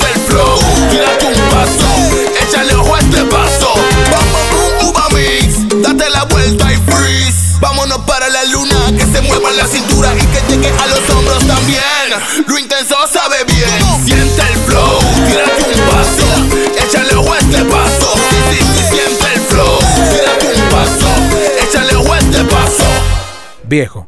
flow. Tírate un paso, échale ojo este paso. Bom, bom, boom, uva mix. Date la vuelta y freeze. Vámonos para la luna, que se mueva la cintura y que llegue a los hombros también. Lo intenso sabe bien. Siente el flow, tírate un paso, échale ojo este paso. Siente el flow. Tírate un paso, échale ojo este paso. Viejo,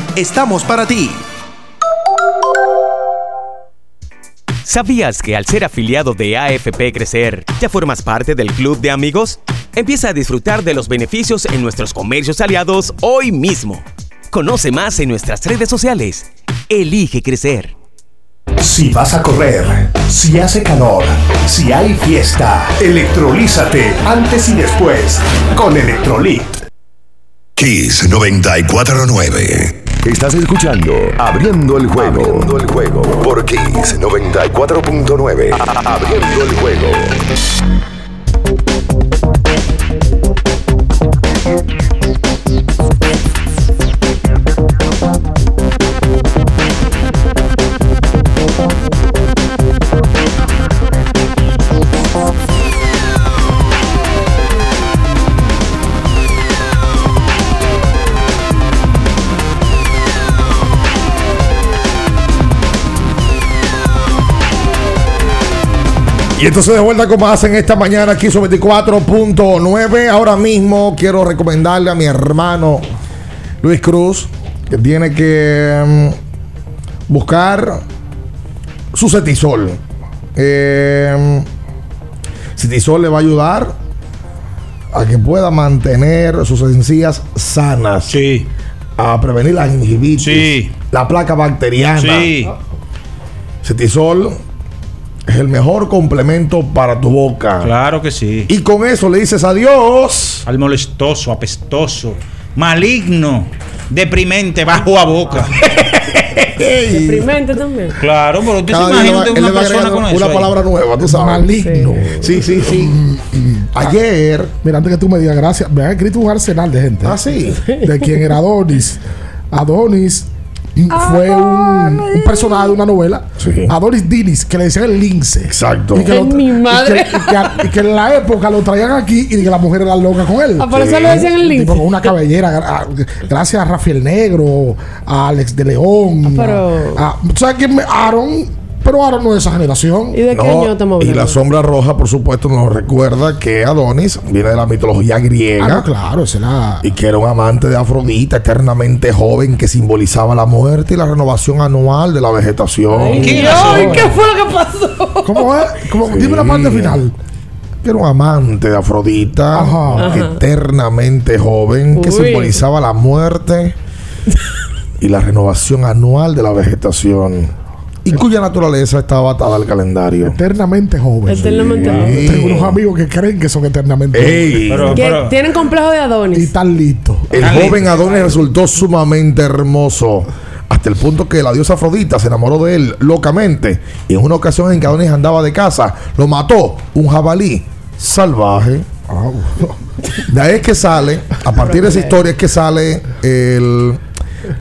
estamos para ti. ¿Sabías que al ser afiliado de AFP Crecer, ya formas parte del club de amigos? Empieza a disfrutar de los beneficios en nuestros comercios aliados hoy mismo. Conoce más en nuestras redes sociales. Elige crecer. Si vas a correr, si hace calor, si hay fiesta, electrolízate antes y después con Electrolit. Kiss 949. Estás escuchando Abriendo el juego. Abriendo el juego. Por Kiss 94.9. Abriendo el juego. Y entonces de vuelta como hacen esta mañana aquí sobre 24.9. Ahora mismo quiero recomendarle a mi hermano Luis Cruz que tiene que mm, buscar su cetisol. Eh, cetisol le va a ayudar a que pueda mantener sus encías sanas. Sí. A prevenir la gingivitis. Sí. La placa bacteriana. Sí. Cetisol es el mejor complemento para tu boca. Claro que sí. Y con eso le dices adiós. Al molestoso, apestoso, maligno, deprimente, bajo a boca. Deprimente también. Claro, pero tú Cada día imaginas va- una persona con una eso. ahí? palabra nueva, tú sabes. Maligno. Sí, sí, sí. Ayer. Mira, antes que tú me digas gracias, me han escrito un arsenal de gente. Ah, sí. De quien era Adonis. Adonis fue un, un personaje de una novela. Adonis Dinis, que le decían el lince. Exacto. Y que, Ay, mi madre. y que- y que- y que en la época lo traían aquí y que la mujer era loca con él. Ah, por eso le decían el lince. Tipo con una cabellera. gra- Gracias a Rafael Negro, a Alex de León. Ah, pero- a- a- ¿tú ¿Sabes quién me- Aaron Pero Aaron no es esa generación. ¿Y de qué No, año estamos y la sombra roja, por supuesto, nos recuerda que Adonis viene de la mitología griega. Ah, no, claro, esa es la. Y que era un amante de Afrodita, eternamente joven, que simbolizaba la muerte y la renovación anual de la vegetación. Ay, ¿Qué Dios, pasó? ¿y ¿qué fue lo que pasó? ¿Cómo es? ¿Cómo? Dime la parte final. Que era un amante de Afrodita, Ajá. Ajá. eternamente joven, que simbolizaba la muerte y la renovación anual de la vegetación. Y cuya naturaleza estaba atada al calendario. Eternamente joven. Eternamente Sí. joven. Tengo unos amigos que creen que son eternamente Ey. Pero, Que pero- tienen complejo de jóvenes. Y Adonis. están listos. El Dale. joven Adonis resultó sumamente hermoso. Hasta el punto que la diosa Afrodita se enamoró de él locamente. Y en una ocasión en que Adonis andaba de casa, lo mató un jabalí salvaje. Ah, De ahí es que sale, a partir de esa historia es que sale el,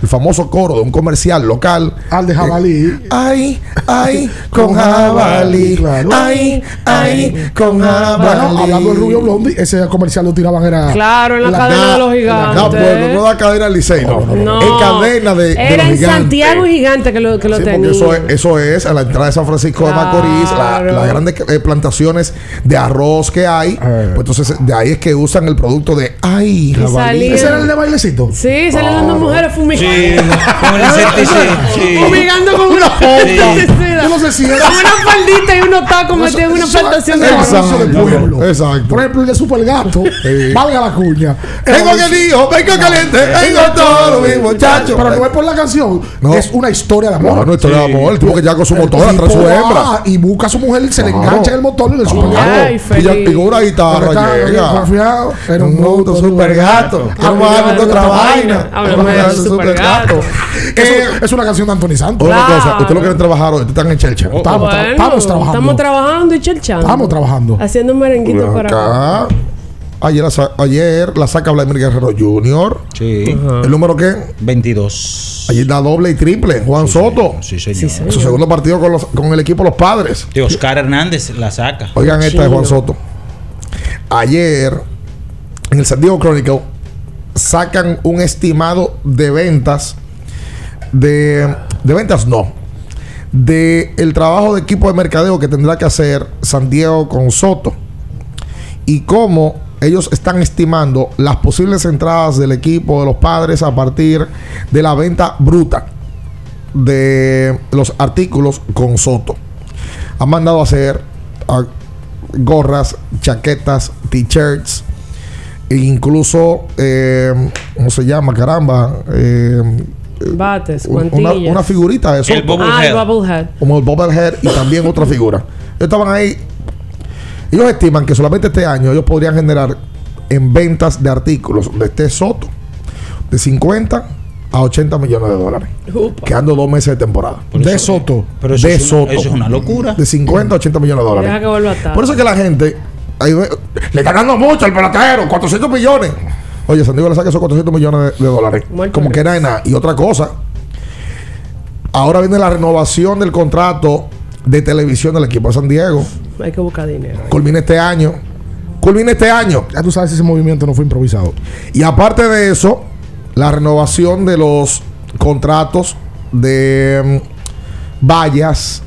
el famoso coro de un comercial local. Al de jabalí. Ay, ay, con jabalí. Claro. Ay, ay, con Bueno, jabalí. hablando del Rubio Blondie, ese comercial lo tiraban era. Claro, en la, cadena de los gigantes. No, pues, no da cadena al Licey, no. No. En cadena de, de Era los en gigantes. Santiago y Gigante que lo, que lo Sí, tenía. eso es, eso es a la entrada de San Francisco de Macorís, la- las grandes eh, plantaciones de arroz que hay. Eh. Pues entonces de ahí es que usan el producto de ay, jabalí. ¿Ese era el de bailecito? Sí, salen dando mujeres Sí, fumigando. con el insecticida, sí. Fumigando con una Yo no sé si era. Con una faldita y unos tacos metidos en una plantación de del pueblo. Exacto. Por ejemplo, el de Super Gato, Sí. valga la cuña. Vengo que dijo, vengo caliente, vengo todo mi muchacho. Pero no es por la canción, No. es una historia de amor. no estoy de amor. El tipo que ya con su motor atrás de su hembra. Y busca a su mujer y se le engancha en el motor en el super Claro. gato. Ay, y, ya, y con una guitarra Está llega. confiado, era un auto super gato. Vamos a darle otra vaina. Háblame Vamos a del. Eso Eh, es una canción de Anthony Santos. Una cosa, ustedes lo quieren trabajar hoy, ustedes están en Chelcha. Estamos, Bueno, estamos trabajando. Estamos trabajando y chelchando. Estamos trabajando. Haciendo un merenguito para acá. Ayer ayer la saca Vladimir Guerrero Jr. Sí. ¿El número qué? 22. Ayer da doble y triple. Juan Soto. Sí, señor. Su segundo partido con, los- con el equipo Los Padres. De Oscar Hernández la saca. Oigan esta de Juan. Soto. Ayer, en el San Diego Chronicle, sacan un estimado de ventas. De, de ventas no. De el trabajo de equipo de mercadeo que tendrá que hacer San Diego con Soto. Y cómo ellos están estimando las posibles entradas del equipo de los padres a partir de la venta bruta de los artículos con Soto. Han mandado a hacer ah, gorras, chaquetas, t-shirts, e incluso, eh, ¿cómo se llama? Caramba. eh, Bates, un- una, figurita de Soto. El bubble Ah. Bubblehead. como el Bobblehead y también otra figura. Ellos estaban ahí. Ellos estiman que solamente este año ellos podrían generar en ventas de artículos de este Soto de 50 a 80 millones de dólares. Upa. Quedando dos meses de temporada. De Soto. Pero eso, de es una, Soto. eso es una locura. De 50 a 80 millones de Deja dólares. que vuelva a estar. Por eso es que la gente ahí ve- le está dando mucho al pelotero, 400 millones. Oye, San Diego le saca esos 400 millones de, de dólares. Como risa. que era nada. Y otra cosa, ahora viene la renovación del contrato de televisión del equipo de San Diego. Hay que buscar dinero. Culmina este año. Culmina este año. Ya tú sabes si ese movimiento no fue improvisado. Y aparte de eso, la renovación de los contratos de mm, vallas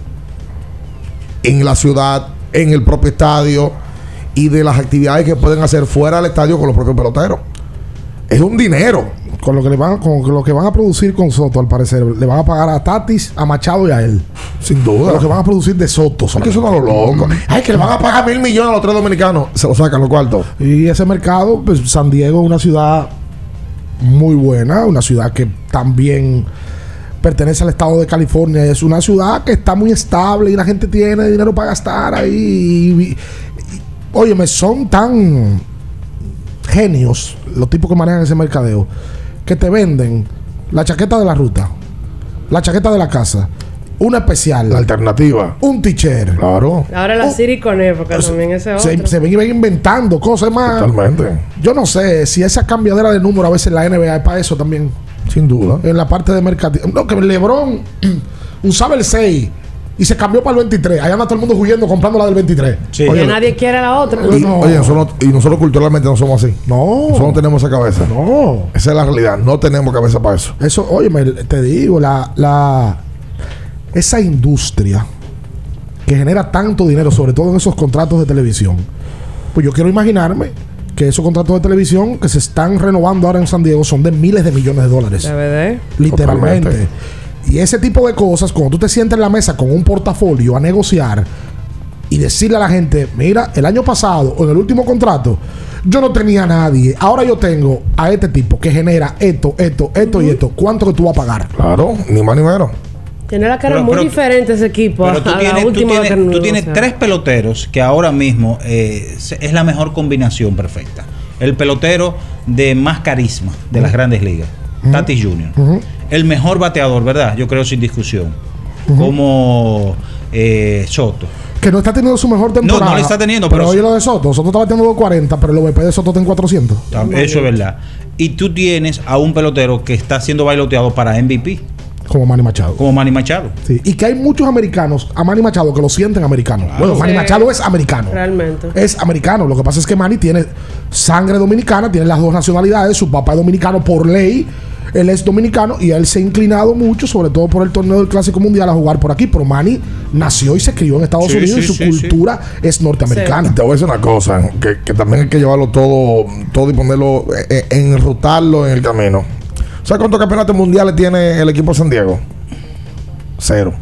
en la ciudad, en el propio estadio y de las actividades que pueden hacer fuera del estadio con los propios peloteros. Es un dinero. Con lo que le van, con lo que van a producir con Soto, al parecer, le van a pagar a Tatis, a Machado y a él. Sin duda. Lo que van a producir de Soto. Es que eso no lo loco. Ay, que le van a pagar mil millones a los tres dominicanos. Se lo sacan los cuartos. Y ese mercado, pues San Diego es una ciudad muy buena, una ciudad que también pertenece al estado de California. Es una ciudad que está muy estable y la gente tiene dinero para gastar ahí. Y- óyeme, son tan genios los tipos que manejan ese mercadeo que te venden la chaqueta de la ruta, la chaqueta de la casa, una especial, La alternativa. un t-shirt. Claro. Ahora la Siri con época también ese otro. Se, se ven y ven inventando cosas más. Totalmente. Yo no sé si esa cambiadera de número a veces en la NBA es para eso también. Sin duda. En la parte de mercadeo. No, que LeBron usaba el 6 y se cambió para el 23. Ahí anda todo el mundo huyendo comprando la del 23. Sí. Que nadie quiere la otra. Y, No. Oye, nosotros, y nosotros culturalmente no somos así. No. Nosotros no tenemos esa cabeza. No. Esa es la realidad. No tenemos cabeza para eso. Eso, oye, te digo, la, la, esa industria que genera tanto dinero, sobre todo en esos contratos de televisión, pues yo quiero imaginarme que esos contratos de televisión que se están renovando ahora en San Diego son de miles de millones de dólares. DVD. Literalmente. Totalmente. Y ese tipo de cosas, cuando tú te sientes en la mesa con un portafolio a negociar y decirle a la gente, mira, el año pasado o en el último contrato, yo no tenía a nadie. Ahora yo tengo a este tipo que genera esto, esto, esto y esto. ¿Cuánto que tú vas a pagar? Claro, ni más ni menos. Tiene la cara Pero- muy pero- diferente ese equipo Pero a tú la tienes, tú última tienes- que tú nos tienes negociaron. tres peloteros que ahora mismo eh, es la mejor combinación perfecta. El pelotero de más carisma de las grandes ligas, Tatis Jr. El mejor bateador, ¿verdad? Yo creo sin discusión. Como eh, Soto. Que no está teniendo su mejor temporada. no le está teniendo, Pero, pero oye sí. lo de Soto. Soto estaba teniendo 240, pero el OVP de Soto está en 400. Eso es verdad. Y tú tienes a un pelotero que está siendo bailoteado para MVP, Como Manny Machado. como Manny Machado. Sí. Y que hay muchos americanos, a Manny Machado, que lo sienten americano. Bueno, Manny Sí. Machado es americano. Realmente. Es americano. Lo que pasa es que Manny tiene sangre dominicana, tiene las dos nacionalidades. Su papá es dominicano por ley. Él es dominicano y él se ha inclinado mucho, sobre todo por el torneo del Clásico Mundial, a jugar por aquí. Pero Manny nació y se crió en Estados Sí, Unidos sí, y su sí, sí. cultura es norteamericana. Y te voy a decir una cosa, que, que también hay que llevarlo todo, todo y ponerlo, eh, eh, enrutarlo en el camino. ¿Sabes cuántos campeonatos mundiales tiene el equipo de San Diego? Cero.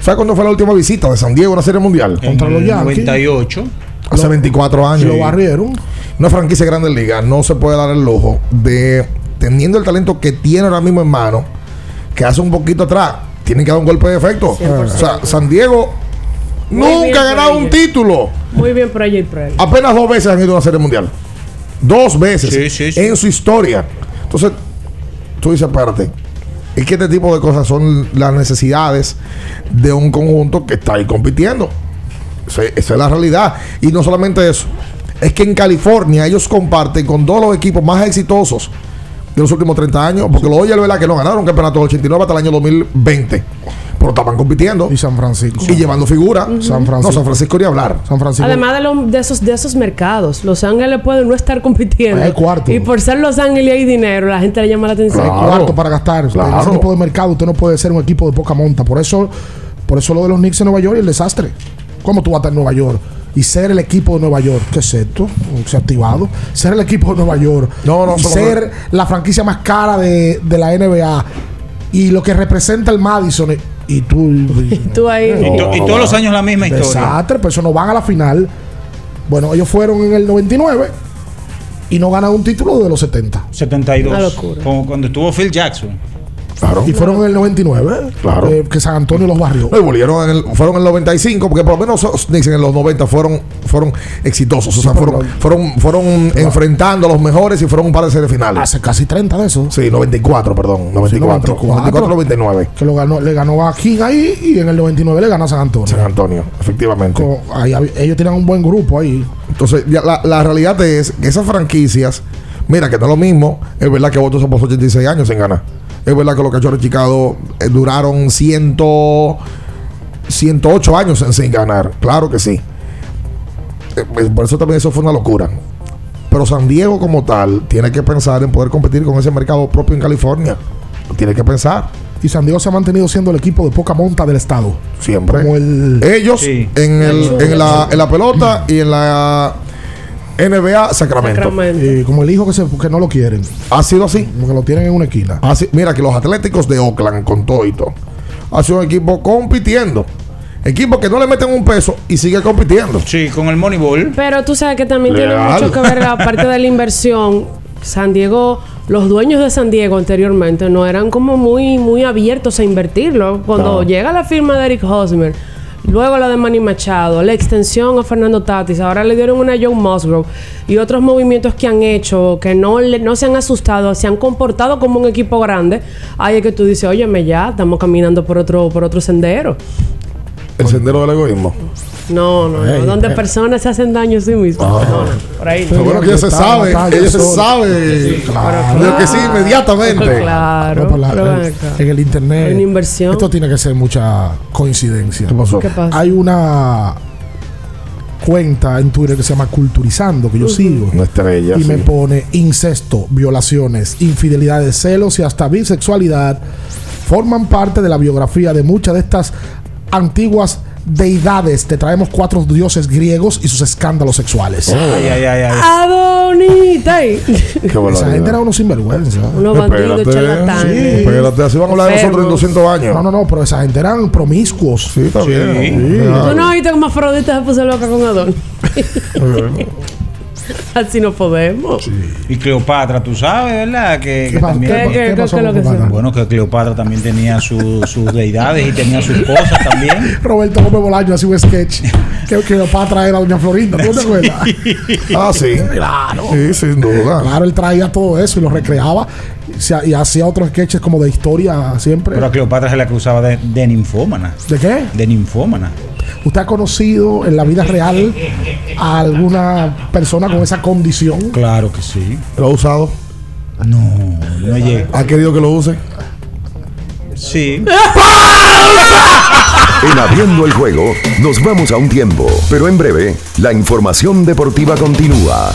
¿Sabes cuándo fue la última visita de San Diego a la Serie Mundial? Contra los Yankees. 98. Hace 24 años. Lo barrieron. Una franquicia de Grandes Ligas no se puede dar el lujo de, teniendo el talento que tiene ahora mismo en mano, que hace un poquito atrás, tienen que dar un golpe de efecto. 100%. O sea, San Diego Muy nunca ha ganado un título. Muy bien por y por él. Apenas dos veces han ido a una serie mundial. Dos veces Sí, sí, sí. en su historia. Entonces, tú dices, espérate. Es que este tipo de cosas son las necesidades de un conjunto que está ahí compitiendo. Esa esa es la realidad. Y no solamente eso. Es que en California ellos comparten con dos de los equipos más exitosos de los últimos 30 años. Porque los Dodgers, ¿verdad? Que no ganaron campeonato del 89 hasta el año 2020. Pero estaban compitiendo. Y San Francisco. Y llevando figura. San No, Francisco. San Francisco ni hablar. San Francisco. Además de, lo- de esos, de esos mercados, Los Ángeles puede no estar compitiendo. Hay cuarto. Y por ser Los Ángeles y hay dinero, la gente le llama la atención. Hay Claro. cuarto para gastar. Usted, En Claro. ese tipo de mercado usted no puede ser un equipo de poca monta. Por eso, por eso lo de los Knicks en Nueva York y el desastre. ¿Cómo tú vas a estar en Nueva York? Y ser el equipo de Nueva York. ¿Qué es esto? Se ha activado. Ser el equipo de Nueva York. No, no, Y ser la franquicia más cara de, de la NBA. Y lo que representa el Madison. Y tú. y Tú ahí. Y, to- y todos los años la misma historia. Desastre, pero eso no van a la final. Bueno, ellos fueron en el 99 y no ganan un título de los 70. 72. Una locura. Como cuando estuvo Phil Jackson. Claro. Y fueron en el 99. Claro. eh, que San Antonio los barrió. No, y volvieron en el, fueron en el 95, porque por lo menos Knicks en los 90 fueron, fueron exitosos. O sea, fueron, fueron, fueron enfrentando a los mejores y fueron un par de series finales. Hace casi 30 de esos. Sí, 94, perdón. 94. 94, 99. Que lo ganó, le ganó a King ahí y en el 99 le ganó a San Antonio. San Antonio, efectivamente. Ahí ellos tienen un buen grupo ahí. Entonces, ya la, la realidad es que esas franquicias, mira que no es lo mismo, es verdad que Boston se pasó 86 años sin ganar. Es verdad que los cachorros de Chicago eh, duraron 100, 108 años en- sin ganar. Claro que sí. Eh, pues, por eso también eso fue una locura. Pero San Diego como tal tiene que pensar en poder competir con ese mercado propio en California. Tiene que pensar. Y San Diego se ha mantenido siendo el equipo de poca monta del estado. Siempre. Como el. Ellos Sí. en, el, en, la, en la pelota y en la NBA Sacramento. Sacramento. eh, como el hijo que, se, que no lo quieren. Ha sido así. Como que lo tienen en una esquina. Así- mira que los Atléticos de Oakland con Toito ha sido un equipo compitiendo. Equipo que no le meten un peso y sigue compitiendo. Sí, con el Moneyball. Pero tú sabes que también tiene mucho que ver la parte de la inversión. San Diego, los dueños de San Diego anteriormente no eran como muy, muy abiertos a invertirlo. Cuando No. llega la firma de Eric Hosmer, luego la de Manny Machado, la extensión a Fernando Tatis, ahora le dieron una a Joe Musgrove y otros movimientos que han hecho que no, le- no se han asustado, se han comportado como un equipo grande. Ahí es que tú dices, óyeme ya, estamos caminando por otro, por otro sendero. El sendero del egoísmo. No, no, no. Donde eh. personas se hacen daño a sí mismos. Ah. No, no, por ahí. Pero bueno que ya se sabe. Ella se sabe. claro. Lo que sí, inmediatamente. Claro. No, la- pero en, en el internet. Hay una inversión. Esto tiene que ser mucha coincidencia. ¿Qué pasó? ¿Qué pasa? Hay una cuenta en Twitter que se llama Culturizando, que yo sigo. Una estrella. y me sí. pone incesto, violaciones, infidelidades, celos y hasta bisexualidad forman parte de la biografía de muchas de estas antiguas deidades, te traemos cuatro dioses griegos y sus escándalos sexuales. Ay, ay, ay, ay. Adonita. Esa gente era unos sinvergüenza. Unos bandidos, charlatanes. sí, espérate, así van a hablar de nosotros en 200 años. No, no, no, pero esa gente eran promiscuos. Sí, está bien. Tú no viste como Afrodita se puso loca con Adón. Así no podemos. Y Cleopatra, tú sabes, ¿verdad? Que, que pasó? también, ¿Qué- qué- qué- qué es lo que sea? Bueno, que Cleopatra también tenía su- sus deidades y tenía sus cosas también. Roberto Gómez Bolaño hacía un sketch que, que para traer a Doña Florinda. ¿Tú te acuerdas? Ah, sí. Claro. Sí, sin duda. Claro, él traía todo eso y lo recreaba y, hacía otros sketches como de historia siempre. Pero a Cleopatra se le acusaba de, de ninfómana. ¿De qué? De ninfómana. ¿Usted ha conocido en la vida real a alguna persona con esa condición? Claro que sí. ¿Lo ha usado? No, no llegué. ¿Ha querido que lo use? Sí. En Abriendo el Juego nos vamos a un tiempo, pero en breve la información deportiva continúa.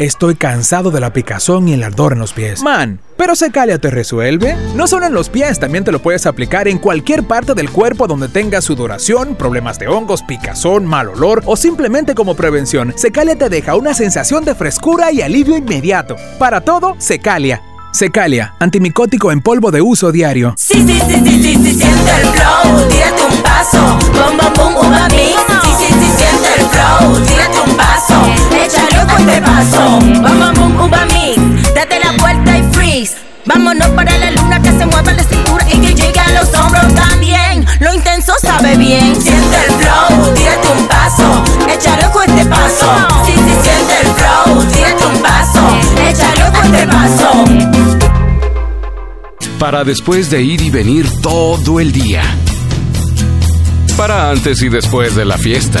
estoy cansado de la picazón y el ardor en los pies. Man, pero Secalia te resuelve. No solo en los pies, también te lo puedes aplicar en cualquier parte del cuerpo donde tengas sudoración, problemas de hongos, picazón, mal olor o simplemente como prevención. Secalia te deja una sensación de frescura y alivio inmediato. Para todo, Secalia. Secalia, antimicótico en polvo de uso diario. Sí, sí, sí, sí, sí, sí, siente el flow, tírate un paso, bom, bom, bom, uva mix. Sí, sí, sí, siente el flow, tírate un paso, échale con este paso, bom, bom, uva mix. Date la vuelta y freeze. Vámonos para la luna que se mueva la cintura y que llegue a los hombros también. Lo intenso sabe bien. Siente el flow, tírate un paso, échale con este paso. Sí, sí, siente el flow, tírate un paso, échale con este paso. Para después de ir y venir todo el día. Para antes y después de la fiesta.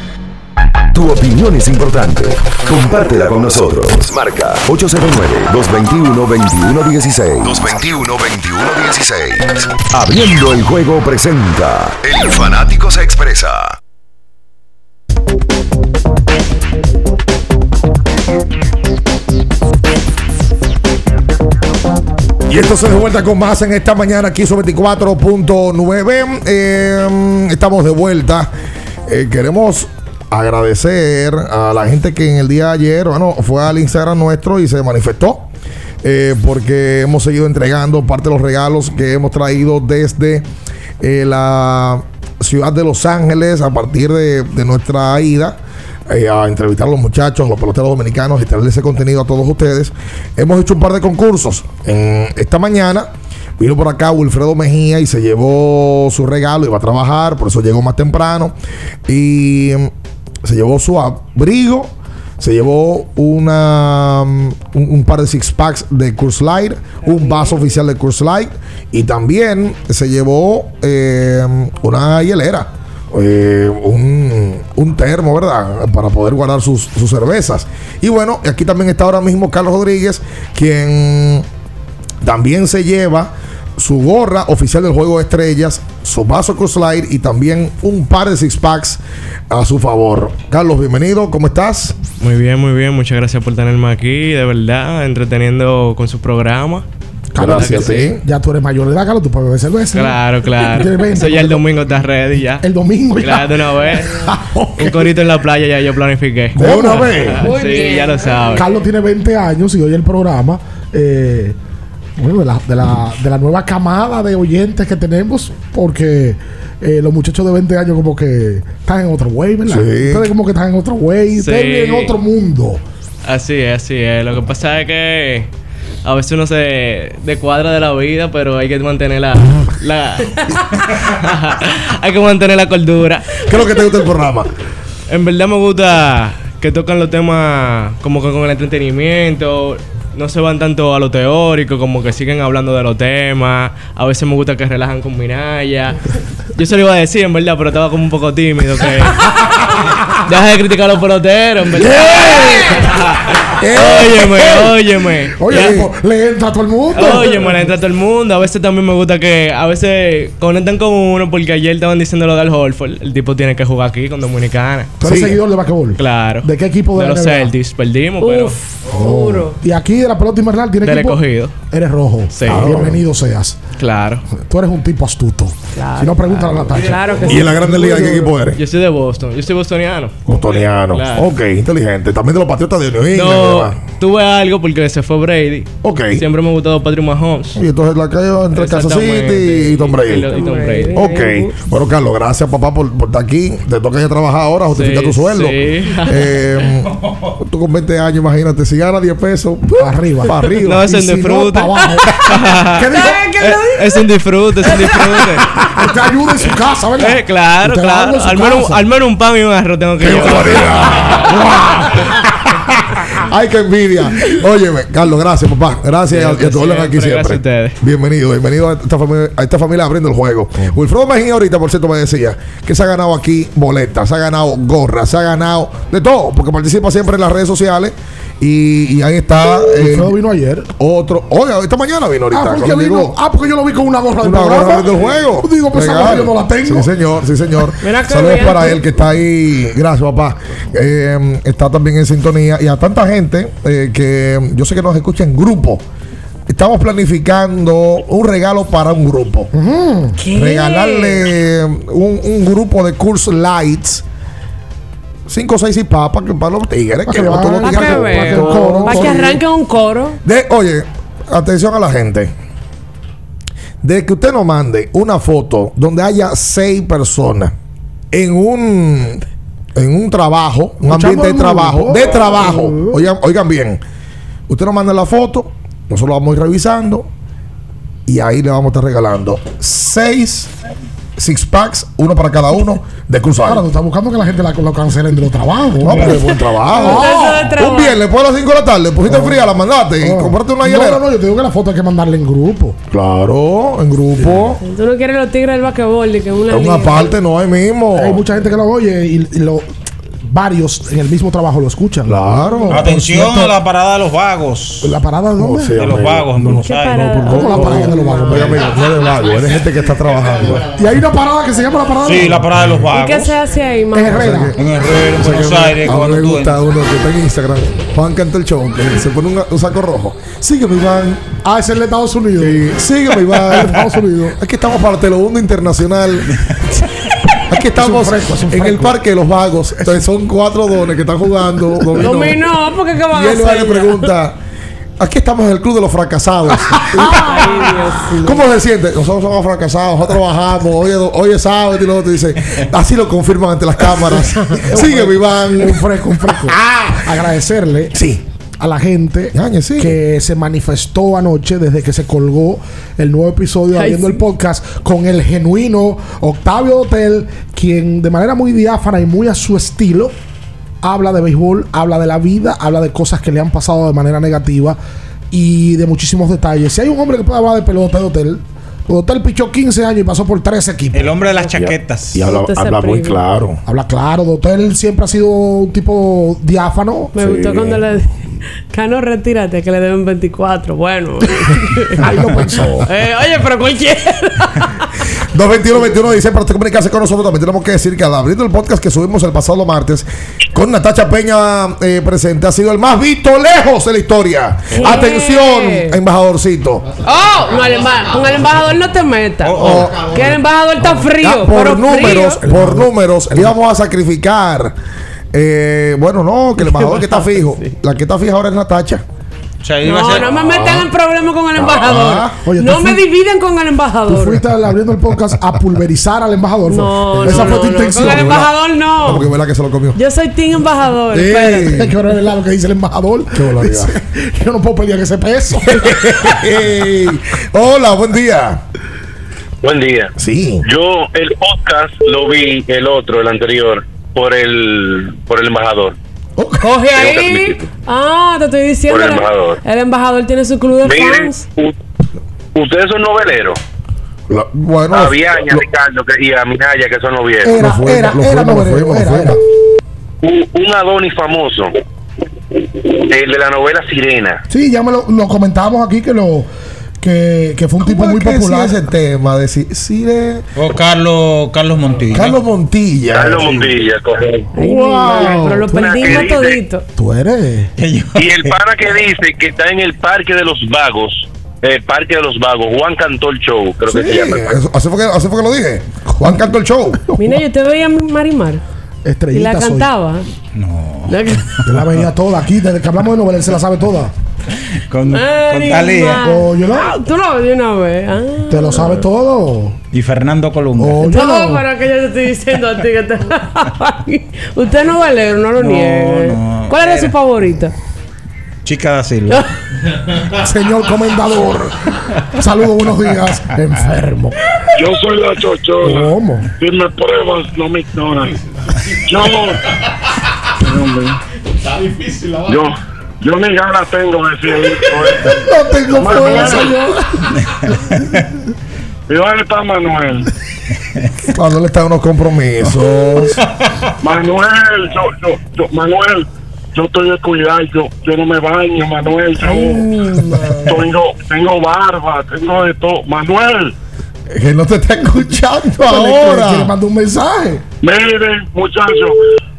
Tu opinión es importante. Compártela con nosotros. Marca 809-221-2116. 221-2116. Abriendo el juego presenta. El fanático se expresa. Y entonces de vuelta con más en esta mañana aquí sobre 24.9. Eh, estamos de vuelta. eh, queremos agradecer a la gente que en el día de ayer, bueno, fue al Instagram nuestro y se manifestó. eh, porque hemos seguido entregando parte de los regalos que hemos traído desde eh, la ciudad de Los Ángeles a partir de, de nuestra ida eh, a entrevistar a los muchachos, los peloteros dominicanos y traerle ese contenido a todos ustedes. Hemos hecho un par de concursos. En esta mañana vino por acá Wilfredo Mejía y se llevó su regalo, iba a trabajar, por eso llegó más temprano. Y se llevó su abrigo, se llevó una, mm, un, par de six packs de Curse Light, un vaso oficial de Curse Light y también se llevó eh, una hielera eh, un, un termo, ¿verdad? Para poder guardar sus, sus cervezas. Y bueno, aquí también está ahora mismo Carlos Rodríguez, quien también se lleva su gorra oficial del juego de estrellas, su vaso Coors Light y también un par de six packs a su favor. Carlos, bienvenido, ¿cómo estás? Muy bien, muy bien. Muchas gracias por tenerme aquí, de verdad, entreteniendo con su programa. Gracias a ti. Ya tú eres mayor de edad, Carlos, tú puedes beber cerveza. Claro, claro. Tienes 20, Eso ya el domingo está ready ya. El domingo ya. Claro, de una vez. Un corito en la playa ya yo planifiqué. De una vez. sí, ya lo sabes. Carlos tiene 20 años y oye el programa. eh, bueno, de la, de, la, de la nueva camada de oyentes que tenemos, porque eh, los muchachos de 20 años como que están en otro way, ¿verdad? Sí. Ustedes como que están en otro way, ustedes Sí. en otro mundo. Así es, así es. Lo que pasa es que a veces uno se descuadra de la vida, pero hay que mantener la... la hay que mantener la cordura. ¿Qué es lo que te gusta del programa? En verdad me gusta que tocan los temas como que con el entretenimiento. No se van tanto a lo teórico, como que siguen hablando de los temas. A veces me gusta que relajan con Minaya. Yo se lo iba a decir, en verdad, pero estaba como un poco tímido. Que Deja de criticar a los peloteros, en verdad. óyeme, óyeme. Oye, Ya- pues, le entra a todo el mundo. Oye, me la entra todo el mundo. A veces también me gusta que a veces conectan con uno porque ayer estaban diciendo lo del Holford. El tipo tiene que jugar aquí con Dominicana. ¿Tú eres seguidor de basquetbol? Claro. ¿De qué equipo de De la los NBA? Celtics. Perdimos, pero. Oh. Y aquí de la pelota invernal tiene Del equipo. escogido. Eres rojo. Sí. Ah, Bienvenido seas. Claro. Tú eres un tipo astuto. Si no, pregúntale a Natacha. Claro ¿Y en la Grande Liga qué equipo eres? Yo soy de Boston. Yo soy bostoniano. Bostoniano. Claro. Ok, inteligente. También de los Patriotas de New England. No, tuve algo porque se fue Brady. Ok. Siempre me ha gustado Patrick Mahomes. Y entonces la cayó entre Kansas. City y Tom Brady. Y lo- y Tom Brady. Ok. Bueno, Carlos, gracias, papá, por, por estar aquí. Te toca ya trabajar ahora, justificar Sí, tu sueldo. sí. Eh, tú con 20 años, imagínate, si ganas 10 pesos, para arriba. Para arriba. No, es un si no, disfrute. pa' abajo. ¿Qué dijo? Eh, Es un disfrute, es un disfrute. Te ayuda en su casa, ¿verdad? Eh, claro, claro. Al menos, al menos un pan y un arroz tengo que llevar. Ay, qué envidia. Óyeme, Carlos, gracias, papá. Gracias a- a tu orden aquí Siempre, siempre. gracias a ustedes. Bienvenido, bienvenido a esta familia, a esta familia abriendo el juego. Wilfredo Mejía ahorita, por cierto, me decía que se ha ganado aquí boletas, se ha ganado gorras, se ha ganado de todo, porque participa siempre en las redes sociales. Y, y ahí está. eh, Wilfredo vino ayer. Otro. Oiga, esta mañana vino ahorita. Ah, porque vino- ah, porque yo lo vi con una gorra del Una programa. gorra del juego. Digo, pues esa yo no la tengo. Sí, señor, sí, señor. Saludos bien. para él que está ahí. Gracias, papá. Eh, está también en sintonía. Y a tanta gente eh, que yo sé que nos escucha en grupo. Estamos planificando un regalo para un grupo. Regalarle un, un grupo de Curse Lights. 5 o 6 y papas que para los tigres. Que que no todos los tigres Para que coro, Para arranque un coro. de, oye, atención a la gente. De que usted nos mande una foto donde haya seis personas en un en un trabajo, un ambiente de trabajo, de trabajo. Oigan, oigan bien. Usted nos manda la foto, nosotros vamos a ir revisando y ahí le vamos a estar regalando seis six packs, uno para cada uno de Cruz Ahora, tú estás buscando que la gente la, lo cancelen de los trabajos. No, pero es buen trabajo. Un viernes, después de las 5 de la tarde, pusiste fría, la mandaste y compraste una No, hielera. no, no, yo te digo que la foto hay que mandarla en grupo. Claro, en grupo. Tú no quieres los tigres del basquetbol, de que una En una parte no hay mismo. Hay mucha gente que lo oye y, y lo, varios en el mismo trabajo lo escuchan. Claro. Atención a la parada de los vagos. ¿La parada de los vagos en Buenos Aires. ¿Cómo la parada de los vagos? Oiga, amigo, no es de vago, es de gente que está trabajando. Y hay una parada que se llama la parada de Sí, los la parada de los ¿Y vagos. qué se hace ahí, más? En Herrera. En Herrera, en Buenos Aires. A mí me tú gusta uno que está en Instagram, Juan Canta el Show, que se pone un, un saco rojo. Sígueme, Iván. Ah, ese es el de Estados Unidos. Sí, sígueme, El de Iván. Estados Unidos. Aquí estamos para Telemundo Internacional. Aquí que estamos fresco, es un en el parque de los vagos. Entonces son cuatro dones que están jugando dominó. Dominó, porque ¿qué van Y a él hacer? le pregunta. Aquí estamos en el club de los fracasados. ¿Cómo se siente? Nosotros somos fracasados, nosotros trabajamos, hoy hoy es sábado y lo otro dice, así lo confirman ante las cámaras. Sigue, Iván. Un fresco, un fresco. Agradecerle sí. A la gente sí. que se manifestó anoche desde que se colgó el nuevo episodio Ay, Abriendo sí. el Podcast con el genuino Octavio Hotel, quien de manera muy diáfana y muy a su estilo habla de béisbol, habla de la vida, habla de cosas que le han pasado de manera negativa y de muchísimos detalles. Si hay un hombre que puede hablar de pelota de Hotel, Hotel pichó 15 años y pasó por tres equipos. El hombre de las chaquetas. Y habla, muy claro. Habla claro, Dotel siempre ha sido un tipo diáfano. Me gustó cuando le Cano, retírate, que le deben 24. Bueno. Lo pensó. Eh, oye, pero cualquiera. 221-21 dice para usted comunicarse con nosotros también tenemos que decir que al abrir el podcast que subimos el pasado martes con Natacha Peña eh, presente ha sido el más visto lejos de la historia. Atención, embajadorcito. Oh, no, el emba- con el embajador no te metas. Oh, que el embajador está frío. Por pero números, frío. por números, le íbamos a sacrificar. Eh, bueno, no, que el embajador que está fijo. La que está fija ahora es Natacha. O sea, No, ser- no me metan en problemas con el embajador. Ah, oye, no tú me dividen con el Tú embajador. fuiste al abriendo el podcast a pulverizar al embajador. ¿fue? No, Esa no, fue no, tu no, intención. con el embajador No, no. porque es verdad que se lo comió. Yo soy team embajador. Hay que revelar lo que dice el embajador. Qué barbaridad. Dice, Yo no puedo pelear ese peso. Hola, buen día. Buen día. Sí. Yo el podcast lo vi, el otro, el anterior, por el por el embajador. Coge ahí. Ah, te estoy diciendo. Por el embajador. El embajador tiene su club de Miren, fans. ustedes son noveleros. La- bueno, a Viaña, Ricardo que- y a Minaya, que son novieleros. Era, era, era. Un, un Adonis famoso, el de la novela Sirena. Sí, ya me lo, lo comentábamos aquí que lo que, que fue un tipo ¿Cómo muy popular. ese tema de si, si le- O Carlos, Carlos Montilla. Carlos Montilla. Carlos Montilla, correcto. Wow. pero lo perdimos todito. Tú eres. Y el pana que dice que está en el Parque de los Vagos, el Parque de los Vagos, Juan Cantor Show, creo que Sí, se llama. así, fue que, así fue que lo dije. Juan Canto el Show. Mira, yo te veía Marimar. Y Estrellita la soy. cantaba. No. Yo la veía toda aquí, desde que hablamos de novela, él se la sabe toda. Con, con. Talía Oye, ¿no? Ah, Tú lo ves de una vez. Ah. Te lo sabe todo. y Fernando Colunga. Oye, No, no. pero que yo te estoy diciendo a ti que te... Usted no es valero, no lo No, niegue. no. ¿Cuál era Era. su favorita? Chica da Silva. Señor comendador. Saludos, buenos días. Enfermo. Yo soy la chochona. ¿Cómo? Si me pruebas, no me ignoras. Yo. Está difícil la Yo. Yo ni ganas tengo de decir esto. No tengo Manuel. fuerza yo. ¿Y dónde está Manuel? Cuando le están unos compromisos. Manuel, yo, yo, yo, Manuel, yo estoy de cuidar, yo, yo no me baño, Manuel. Yo tengo, tengo barba, tengo de todo. Manuel, que no te está escuchando le ahora. mandó un mensaje. miren, muchachos,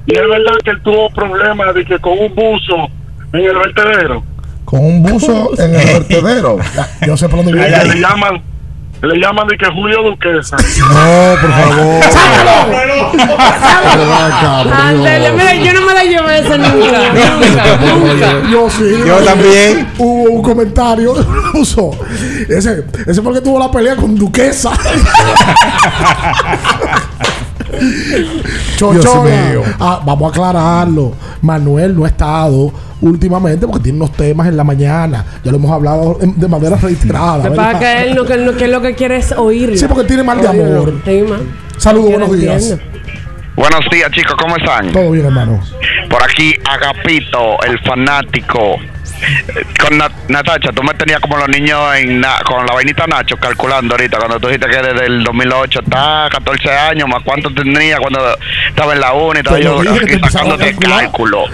y es verdad que él tuvo problemas de que con un buzo en el vertedero. Con un buzo en el vertedero. Yo sé por dónde que viene. le llaman, le llaman de que Julio Duquesa. No, por favor. Ándale, mira, yo no me la llevé esa nunca. Nunca, nunca. Yo sí. Yo también. Hubo un comentario. Puso. Ese, ese porque tuvo la pelea con Duquesa. Chochona. Ah, vamos a aclararlo. Manuel no ha estado últimamente porque tiene unos temas en la mañana. Ya lo hemos hablado en- de manera reiterada. Lo que ¿verdad? pasa es que él, no, que, él no- que lo que quiere es oírlo. Sí, porque tiene mal de Oírlo. amor. Sí, ma. Saludos, Yo lo buenos días. entiendo. Buenos días, chicos, ¿cómo están? Todo bien, hermano. Por aquí, Agapito, el fanático. Con Na- Natacha, tú me tenías como los niños en na- con la vainita Nacho calculando ahorita, cuando tú dijiste que desde el 2008 está 14 años, más cuánto tenía cuando estaba en la uni, estaba lo yo aquí sacándote calcular. cálculo.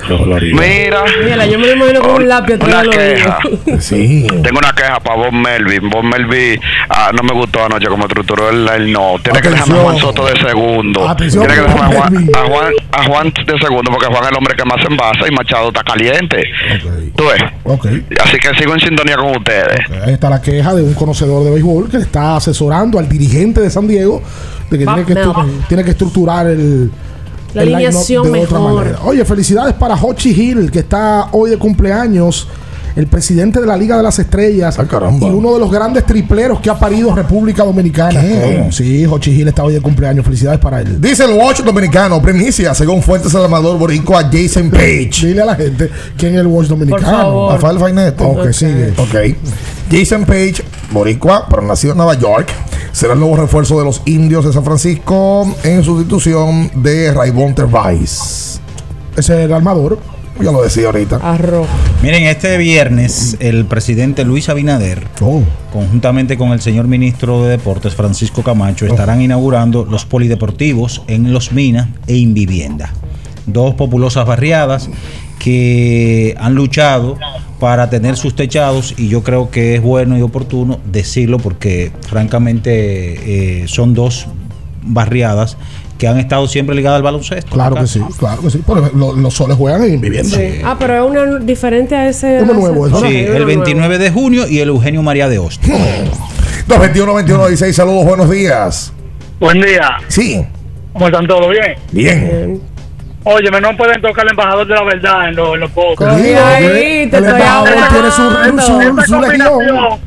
Mira, Mira, yo me lo imagino con un lápiz una queja. Sí. Tengo una queja para Bob Melvin. Bob Melvin ah, no me gustó anoche como estructuró el, el no. Tiene que dejarme a Juan. Soto de segundo. Atención, Tiene que dejarme a Juan, a, Juan, a Juan de segundo porque Juan es el hombre que más envasa y Machado está caliente. ¿Tú ves? Ok. Así que sigo en sintonía con ustedes. Ahí está la queja de un conocedor de béisbol que está asesorando al dirigente de San Diego De que tiene que, tiene que estructurar el. La alineación de otra mejor. manera. Oye, felicidades para Hochi Hill, que está hoy de cumpleaños. El presidente de la Liga de las Estrellas. Y uno de los grandes tripleros que ha parido República Dominicana. ¿Qué? Sí, Hochi Hill está hoy de cumpleaños. Felicidades para él. Dice el Watch dominicano, primicia, según fuentes del amador boricua Jason Page. Dile a la gente quién es el Watch dominicano. favor. Rafael Fainete. Ok, Ok. sigue. Ok. Jason Page, boricua, pero nacido en Nueva York, será el nuevo refuerzo de los indios de San Francisco en sustitución de Raybon Tervais. Ese es el armador. Ya lo decía ahorita. Arroz. Miren, este viernes el presidente Luis Abinader, conjuntamente con el señor ministro de Deportes Francisco Camacho, estarán inaugurando los polideportivos en Los Minas e Invivienda. Dos populosas barriadas que han luchado para tener sus techados y yo creo que es bueno y oportuno decirlo porque francamente eh, son dos barriadas que han estado siempre ligadas al baloncesto. Claro que sí, claro que sí. Pero lo- los soles juegan en vivienda. Sí. Ah, pero es una diferente a ese. Uno ese- nuevo, ¿es verdad? Sí, el nuevo. 29 de junio y el Eugenio María de Hostos. 221 21 16 saludos, buenos días. Buen día. Sí, ¿Cómo están todos? ¿Bien? bien. Oye, no pueden tocar al embajador de la verdad en los, en los podcasts. Coge ahí, te El estoy embajador tiene su- su- esa, su legión. combinación,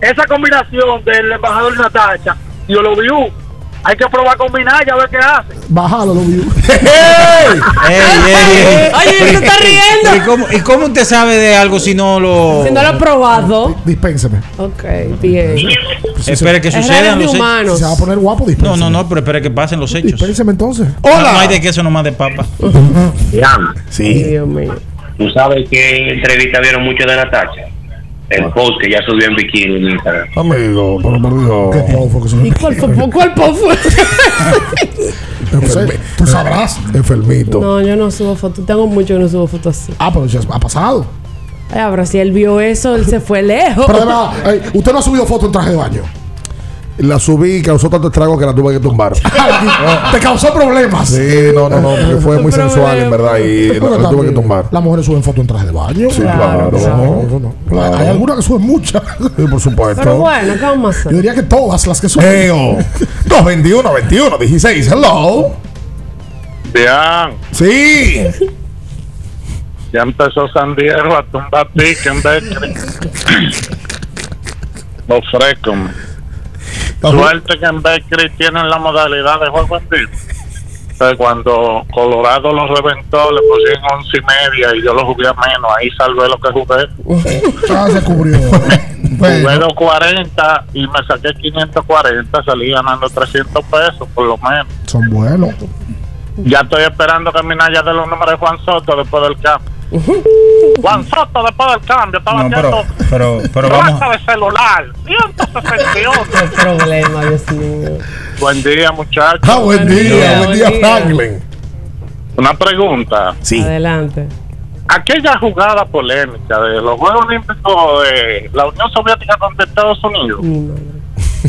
esa combinación del embajador Natacha y Oloviu, hay que probar combinar y a ver qué hace. Bájalo, lo vi. Ey, ey, ey. Oye, se está riendo. ¿Y cómo, ¿Y cómo usted sabe de algo si no lo.? Si no lo he probado. Dispénseme. Ok, bien. Espere que sucedan los hechos. Se va a poner guapo, No, dispénseme. no, no, pero espere que pasen los hechos. Dispénseme entonces. No, no hay de queso nomás de papa. Sí. Dios mío. Tú sabes que entrevista vieron mucho de Natacha. El post que ya subió en bikini en Instagram. Amigo, por, por Dios. Qué pofo que son. ¿Y cuál fue? ¿Cuál fue? No sé, Tú sabrás. Enfermito. No, yo no subo fotos. Tengo mucho que no subo fotos así. Ah, pero ya ha pasado. Ay, ahora si él vio eso, él se fue lejos. Pero de verdad, ey, usted no ha subido foto en traje de baño. La subí y causó tanto estrago que la tuve que tumbar. Te causó problemas. Sí, no, no, no, porque fue muy sensual en verdad y la, la tuve que tumbar. Las mujeres suben fotos en traje de baño. Sí, claro. Eso no. Claro. Hay algunas que suben muchas. Sí, por supuesto. Pero bueno, ¿qué vamos a hacer? Yo diría que todas las que suben. Eo. 221 21 16. Hello. Bien, Sí. ya empezó San Diego a tumbar pique en Beckley. Suerte que en Beckley tienen la modalidad de juego en vivo. Entonces, cuando Colorado lo reventó, le pusieron once y media y yo lo jugué a menos. Ahí salvé lo que jugué. Ya se cubrió. Jugué 240 y me saqué 540. Salí ganando 300 pesos, por lo menos. Son buenos. Ya estoy esperando que Minaya dé los números de Juan Soto después del cambio. Juan Soto después del cambio estaba No, haciendo pero, pero, pero vamos. de celular. 168. Qué problema, Dios mío. Buen día, muchachos. Ah, buen día, día, buen día, día. Franklin. Una pregunta. Sí. Adelante. Aquella jugada polémica de los Juegos Olímpicos de la Unión Soviética contra Estados Unidos.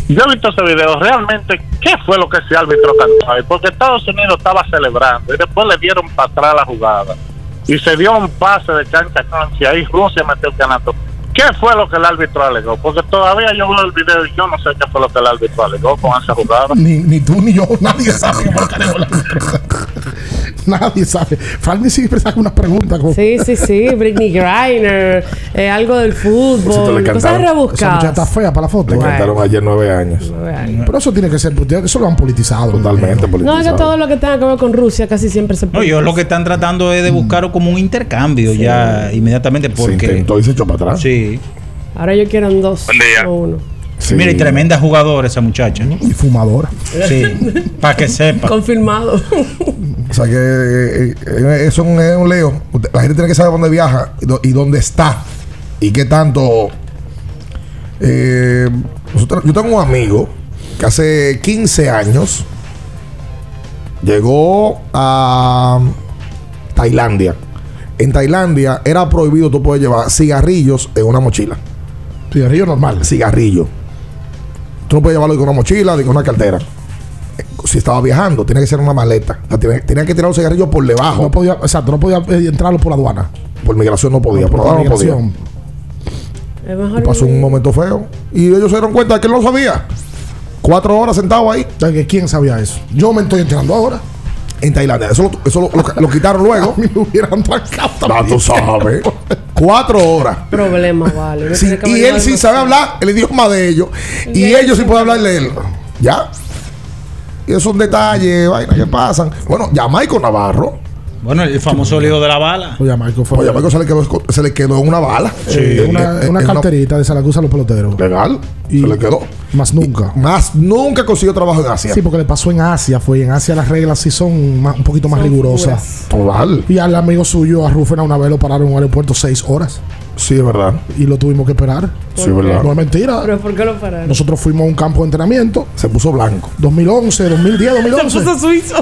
Yo he visto ese video. Realmente, ¿qué fue lo que ese árbitro cantó ahí? Porque Estados Unidos estaba celebrando y después le dieron para atrás la jugada. Y se dio un pase de cancha a y ahí Rusia metió el canasto. ¿Qué fue lo que el árbitro alegó? Porque todavía yo veo el video y yo no sé qué fue lo que el árbitro alegó con esa jugada. Ni, ni tú ni yo, nadie sabe por qué Nadie sabe. Franklin siempre saca unas preguntas. Como, Sí, sí, sí. Britney Griner, eh, algo del fútbol, cosas cantaron. Esa está rebuscadas. fea para la foto. Le cantaron ayer nueve años. Pero eso tiene que ser, eso lo han politizado. Totalmente No, es politizado. que todo lo que tenga que ver con Rusia casi siempre se No, ellos lo que están tratando es de buscar como un intercambio ya inmediatamente Se porque. intentó y se echó para atrás. Sí. Ahora ellos quieren dos. Buen día. No uno. Sí. Mira, y tremenda jugadora esa muchacha. Y fumadora. Sí. Para que sepa. Confirmado. O sea que eh, eh, eso es un, es un leo. La gente tiene que saber dónde viaja y dó- y dónde está. Y qué tanto. eh, nosotros- yo tengo un amigo que hace 15 años llegó a Tailandia. En Tailandia era prohibido tú puedes llevar cigarrillos en una mochila. Cigarrillo normal. Cigarrillo. Tú no puedes llevarlo con una mochila, ni con una cartera. Si estaba viajando, tiene que ser una maleta. O sea, tenía, tenía que tirar los cigarrillos por debajo. No podía, exacto, no podía eh, entrarlo por aduana. Por migración no podía, por Por abajo no podía. mejor. Pasó un momento feo. Y ellos se dieron cuenta de que él no sabía. Cuatro horas sentado ahí. ¿Quién sabía eso? Yo me estoy enterando ahora. En Tailandia. Eso, lo, eso lo, lo- lo quitaron luego. me hubieran marcado Ah, tú sabes. Cuatro horas. Problema, vale. Sí, y él sí sabe hablar el idioma de ellos. Y, Y ellos sí pueden hablarle de él. ¿Ya? Y esos detalles, vainas que pasan. Bueno, Jamaico Navarro. Bueno, el famoso lío de la bala. Oye, Marco fue. Oye, Jamaico se le quedó, se le quedó una bala. Sí, Eh, una, eh, una eh, carterita de Zaragoza a los peloteros. Legal. Y se le quedó. Más nunca. Más nunca consiguió trabajo en Asia. Sí, porque le pasó en Asia. Fue en Asia las reglas sí son más- un poquito más rigurosas. Total. Y al amigo suyo, a Rufena, una vez lo pararon en un aeropuerto seis horas. Sí, es verdad. Y lo tuvimos que esperar. Sí, es verdad. No es mentira. ¿Pero por qué lo pararon? Nosotros fuimos a un campo de entrenamiento. Se puso blanco. 2011, 2010, 2011. Se puso suizo.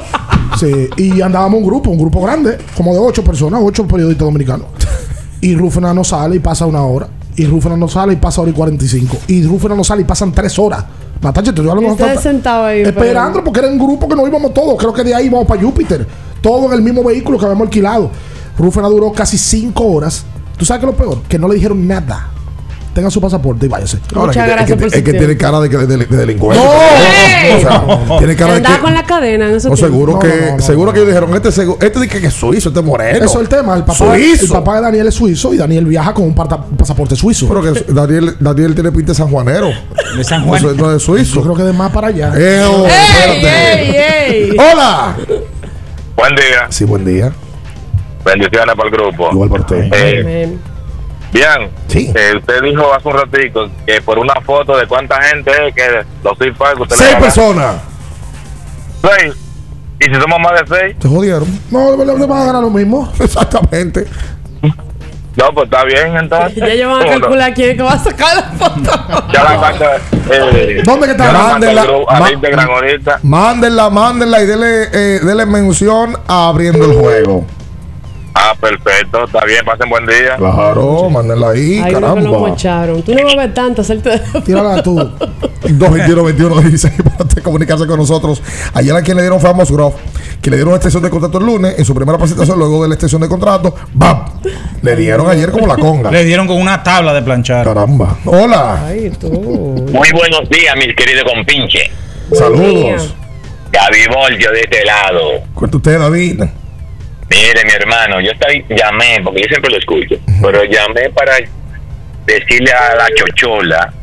Sí, y andábamos un grupo, un grupo grande, como de ocho personas, ocho periodistas dominicanos. Y Rufena no sale y pasa una hora. Y Rufena no sale y pasa hora y 45. Y Rufena no sale y pasan tres horas. Natacha, te estoy sentados ahí. Esperando porque era un grupo que nos íbamos todos. Creo que de ahí íbamos para Júpiter. Todo en el mismo vehículo que habíamos alquilado. Rufena duró casi cinco horas. ¿Tú sabes qué es lo peor? Que no le dijeron nada. Tenga su pasaporte y váyase. Ahora, Muchas es que- gracias es que, por es que tiene cara de, de, de delincuente. ¡Ey! O sea, tiene cara de que. con la cadena en No, seguro No, que, no, no, seguro no. que ellos dijeron, este, este dice que es suizo, este es moreno. Eso es el tema. El papá, el papá de Daniel es suizo y Daniel viaja con un pasaporte suizo. Pero que Daniel, Daniel tiene pinta de sanjuanero. De San No, Juan. es- no es Yo suizo. creo que de más para allá. Eh, oh, ¡Ey, ey, ey! Hola. Buen día. Sí, buen día. Bendiciones para el grupo. Igual para usted. Eh, Amén. Bien, Sí. eh, usted dijo hace un ratico que por una foto de cuánta gente es que los seis que usted le Seis personas. Seis. Y si somos más de seis, Se jodieron. No, le, le van a ganar lo mismo. Exactamente. no, pues está bien entonces. Ya ellos van a calcular quién es que va a sacar la foto. Ya la mando. Eh, ¿Dónde que está? Mándenla. Mándenla, mándenla y dele, eh, dele mención a abriendo el juego. Ah, perfecto. Está bien. Pasen buen día. Claro, mándenla ahí, Ahí no que lo caramba. mocharon. Tú no vas a ver tanto hacerte. Tírala tú. 221 21 16 para comunicarse con nosotros. Ayer a quien le dieron Famos Grove, que le dieron una extensión de contrato el lunes, en su primera presentación, luego de la extensión de contrato, ¡bam! Le dieron ayer como la conga. Le dieron con una tabla de planchar. Caramba. Hola. Ay, tú. Muy buenos días, mis queridos compinches. Saludos. Gaby Bolio de este lado. Cuenta usted, David. Mire, mi hermano, yo estoy, llamé, porque yo siempre lo escucho, pero llamé para decirle a la chochola,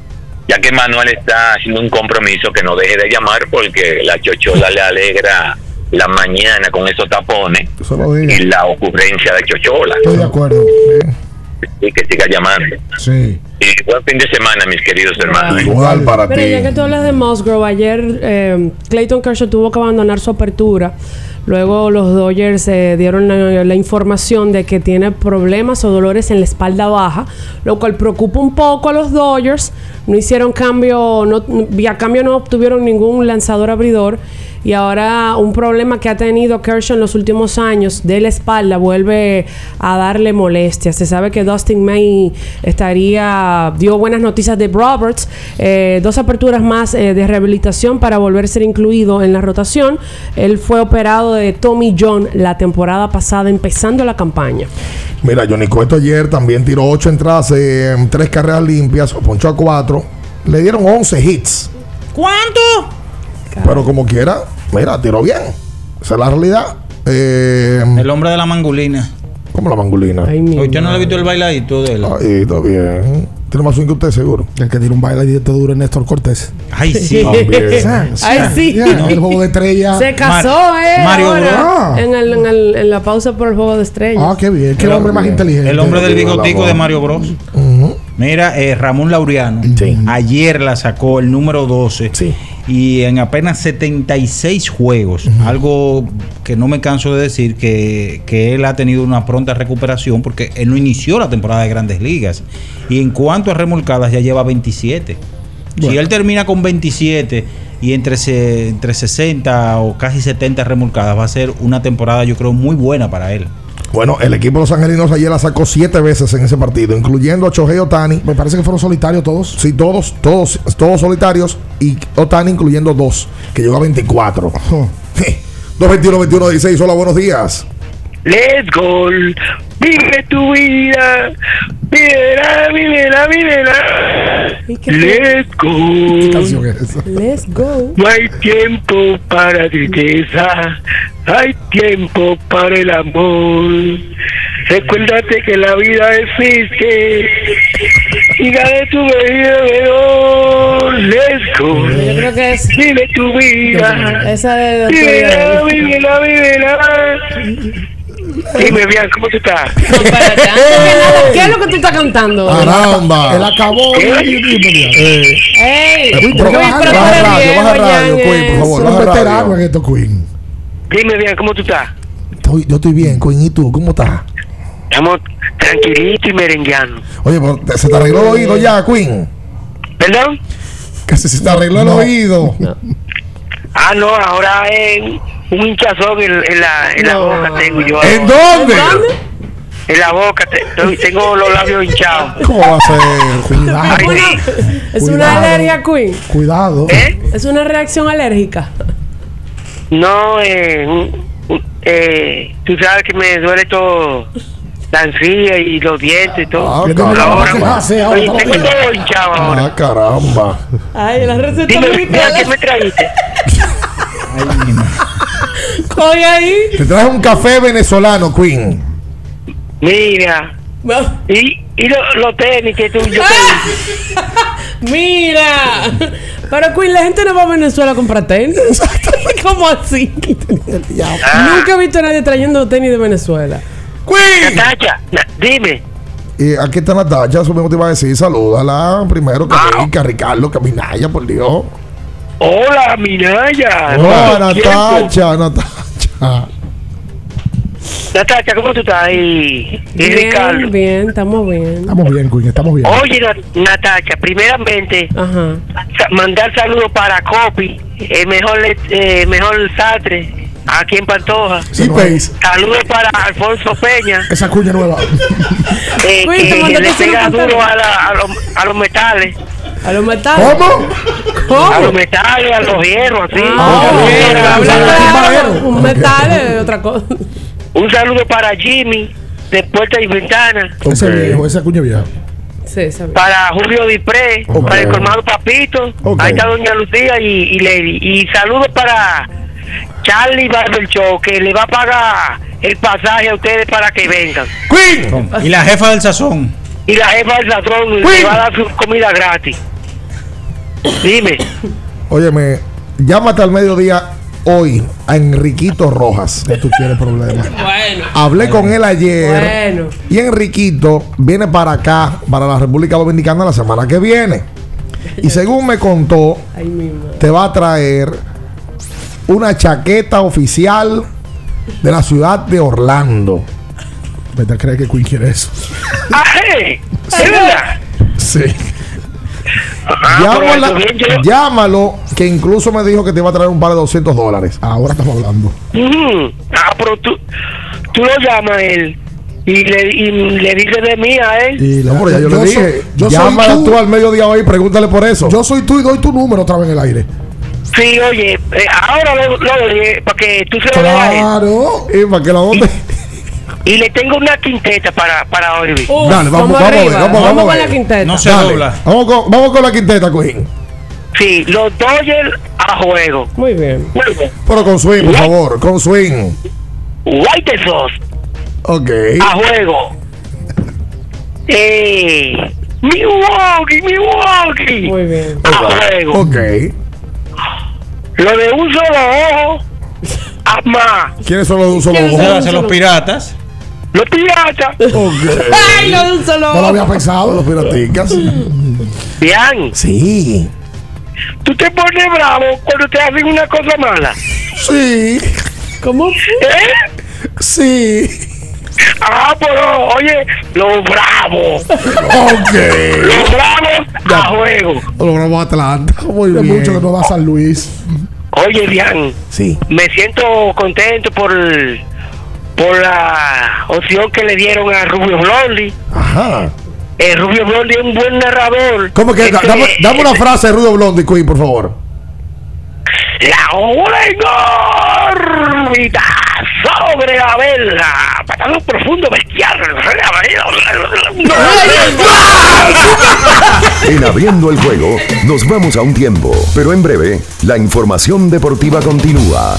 ya que Manuel está haciendo un compromiso que no deje de llamar porque la chochola le alegra la mañana con esos tapones y la ocurrencia de chochola. Estoy de acuerdo. Y que siga llamando. Sí. Y buen fin de semana, mis queridos hermanos. Igual para Pero ya que ti. tú hablas de Musgrove, ayer eh, Clayton Kershaw tuvo que abandonar su apertura. Luego los Dodgers eh, dieron la, información de que tiene problemas o dolores en la espalda baja, lo cual preocupa un poco a los Dodgers. No hicieron cambio, no, vía cambio no obtuvieron ningún lanzador abridor. Y ahora un problema que ha tenido Kershaw en los últimos años de la espalda vuelve a darle molestias. Se sabe que Dustin May estaría, dio buenas noticias de Roberts, eh, dos aperturas más eh, de rehabilitación para volver a ser incluido en la rotación. Él fue operado de Tommy John la temporada pasada, empezando la campaña. Mira, Johnny Cueto ayer también tiró 8 entradas en 3 carreras limpias, ponchó a 4. Le dieron 11 hits. ¿Cuánto? Pero como quiera, mira, tiró bien. Esa es la realidad. Eh, El hombre de la mangulina. como la mangulina. Ay, Usted no le ha visto el bailadito de él. Ahí está bien. Tiene más swing que usted, seguro. El que tiene un baile de duro es Néstor Cortés. Ay, sí. Ay, sí. El juego de estrella. Se casó, Mar- eh. Mario ahora, Bros. en, el, en, el- en la pausa por el juego de estrellas. Ah, qué bien. Qué El hombre más inteligente. El hombre del bigotico de Mario Bros. Mira, eh, Ramón Laureano Sí. ayer la sacó el número 12 Sí. Y en apenas 76 juegos, algo que no me canso de decir, que, que él ha tenido una pronta recuperación porque él no inició la temporada de grandes ligas. Y en cuanto a remolcadas ya lleva 27. Si él termina con 27 y entre, se- entre 60 o casi 70 remolcadas, va a ser una temporada yo creo muy buena para él. Bueno, el equipo de los angelinos ayer la sacó 7 veces en ese partido, incluyendo a Chohei Otani. Me parece que fueron solitarios todos. Sí, todos, todos, todos solitarios. Y Otani incluyendo dos, que llegó a 24. 221 21 16 Hola, buenos días. Let's go, vive tu vida, Mira, mira, mira. Let's go. Let's go. No hay tiempo para tristeza, hay tiempo para el amor. Recuérdate que la vida existe y de tu vida Let's go. Yo creo que es. Vive tu vida. Esa de Vívela, vívela, vívela. Dime, bien, ¿cómo tú estás? ¿Qué es lo que tú estás cantando? Caramba. Él acabó. Eh, ¡Ey! Queen, pero baja, radio, baja radio, Queen, por favor, baja en esto, Queen. Dime, bien, ¿cómo tú estás? Estoy- yo estoy bien, Queen. ¿Y tú? ¿Cómo estás? Estamos tranquilitos y merengueando. Oye, pero se te arregló el oído ya, Queen. ¿Perdón? Que se, se te arregló el oído. Ah, no, ahora es un hinchazón en, en la, en la boca tengo yo. ¿En dónde? En la boca te- tengo los labios hinchados. ¿Cómo va a ser? Cuidado. Ay, sí. Es Cuidado. una alergia, Queen. Cuidado. Es una reacción alérgica. No, eh, eh, tú sabes que me duele todo la encía y los dientes y todo. Ah, caramba. ahora, ¿Qué hace ahora? oye, tengo todo hinchado ahora. Ah, caramba. Ay, la receta Dime, mira. ¿qué me trajiste? Coge ahí. Te traje un café venezolano, Queen. Mira. Y, y lo- los tenis que tú yo te Mira. Pero Queen, la gente no va a Venezuela a comprar tenis. ¿Cómo así? Nunca he visto a nadie trayendo tenis de Venezuela. Queen. Natacha, na- dime. Y aquí está Natacha, eso mismo te iba a decir. Salúdala primero, que rica, Ricardo, que Minaya, por Dios. Hola, Minaya. Hola. Natacha, Natacha. Natacha, ¿cómo tú estás? Y, y Ricardo. Bien, bien, estamos bien. Estamos bien, Queen, estamos bien. Oye, Na- Natacha, primeramente, mandar saludos para Copi, el mejor, le- eh, mejor Sastre, aquí en Pantoja. Sí, Pace. Saludos para Alfonso Peña, Esa cuña nueva. eh, que le pega duro a, la- a los, a los metales. A los metales. ¿Cómo? A los metales, a los hierros, así. Ah, Un bien, saludo habla para- claro. Un metal es otra cosa. Un saludo para Jimmy, de Puerta y Ventana. Ese viejo, esa cuña vieja. Sí, para Julio Dipré, para el colmado Papito, ahí está Doña Lucía y, y Lady. Y saludos para Charlie Barber Show, que le va a pagar el pasaje a ustedes para que vengan. Queen. Y la jefa del sazón. Y la jefa del ladrón le va a dar su comida gratis. Dime, Óyeme, llámate al mediodía hoy a Enriquito Rojas. Ya tú quieres problemas. Bueno. Hablé con él ayer. Bueno. Y Enriquito viene para acá, para la República Dominicana, la semana que viene. Y según me contó, Ay, te va a traer una chaqueta oficial de la ciudad de Orlando. Vete a creer que Queen quiere eso. ¡Aje! ¿Es verdad? Sí. Ah, Llámala- bien, yo- llámalo, que incluso me dijo que te va a traer un par de 200 dólares. Ahora estamos hablando. Ujú. Ah, pero tú, tú lo llamas a él y le, y le dices de mí a él. Y No, pero ya yo, le soy- dije, yo soy llámala tú. tú. al mediodía hoy y pregúntale por eso. Yo soy tú y doy tu número otra vez en el aire. Sí, oye, eh, ahora lo, lo para que tú se lo veas a él. Claro. Y para que la bombe. Y le tengo una quinteta para, para hoy. Uf, Dale, vamos, vamos a ver, arriba. vamos, vamos a con ver. la quinteta. No se Dale, dobla. Vamos con, vamos con la quinteta, Queen. Sí, los Dodgers a juego. Muy bien. Muy bien. Pero con swing, por favor, con swing. White Sox Ok. a juego. Eh, Milwaukee, Milwaukee Muy bien. a juego. Ok. Lo de un solo ojo a más. ¿Quiénes son los de un solo ¿Quiénes ojo? Se lo hacen los piratas. Los piratas. Ok. Ay, lo de un solo. No lo había pensado. Los piraticas. Bien, Sí. tú te pones bravo cuando te hacen una cosa mala. Sí. ¿Cómo? ¿Eh? Sí. Ah, pero oye, los bravos. Ok. Los bravos a juego. Logramos Atlanta. Muy bien. mucho que no va a San Luis. Oye, bien, Sí. me siento contento por por la opción que le dieron a Rubio Blondie. Ajá. El Rubio Blondie es un buen narrador. ¿Cómo que? Este, Dame, dame una frase de Rudo Blondie, Queen, por favor. La ola en órbita sobre la vela. Patado profundo, bestial. En abriendo el juego, nos vamos a un tiempo, pero en breve, la información deportiva continúa.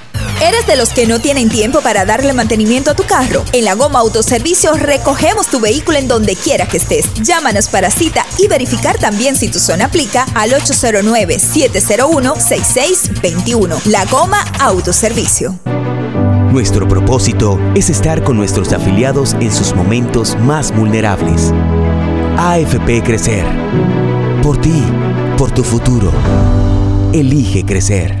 ¿Eres de los que no tienen tiempo para darle mantenimiento a tu carro? En la Goma Autoservicio recogemos tu vehículo en donde quiera que estés. Llámanos para cita y verificar también si tu zona aplica al 809-701-6621. La Goma Autoservicio. Nuestro propósito es estar con nuestros afiliados en sus momentos más vulnerables. AFP Crecer. Por ti, por tu futuro. Elige crecer.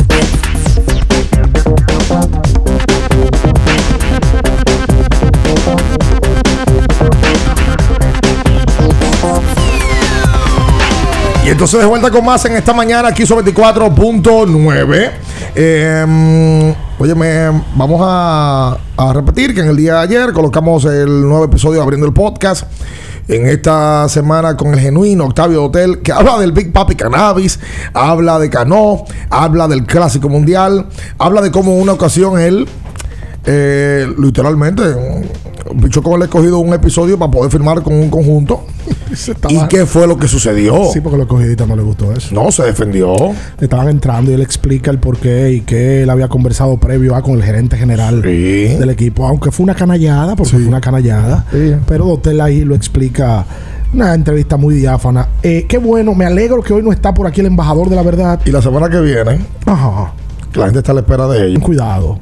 Entonces de vuelta con más en esta mañana aquí sobre 24.9. Eh, óyeme, vamos a, a repetir que en el día de ayer colocamos el nuevo episodio abriendo el podcast. En esta semana con el genuino Octavio Hotel, que habla del Big Papi Cannabis, habla de Cano, habla del Clásico Mundial, habla de cómo en una ocasión él, eh, literalmente, pichó como le he escogido un episodio para poder firmar con un conjunto. ¿Y qué fue lo que sucedió? Sí, porque los cogiditas no le gustó eso. No, se defendió. Le estaban entrando y él explica el porqué y que él había conversado previo a con el gerente general del equipo, aunque fue una canallada, porque fue una canallada. Pero Dotel ahí lo explica. Una entrevista muy diáfana. Eh, qué bueno, me alegro que hoy no está por aquí el embajador de la verdad. Y la semana que viene, Ajá. la gente está a la espera de ellos. Cuidado.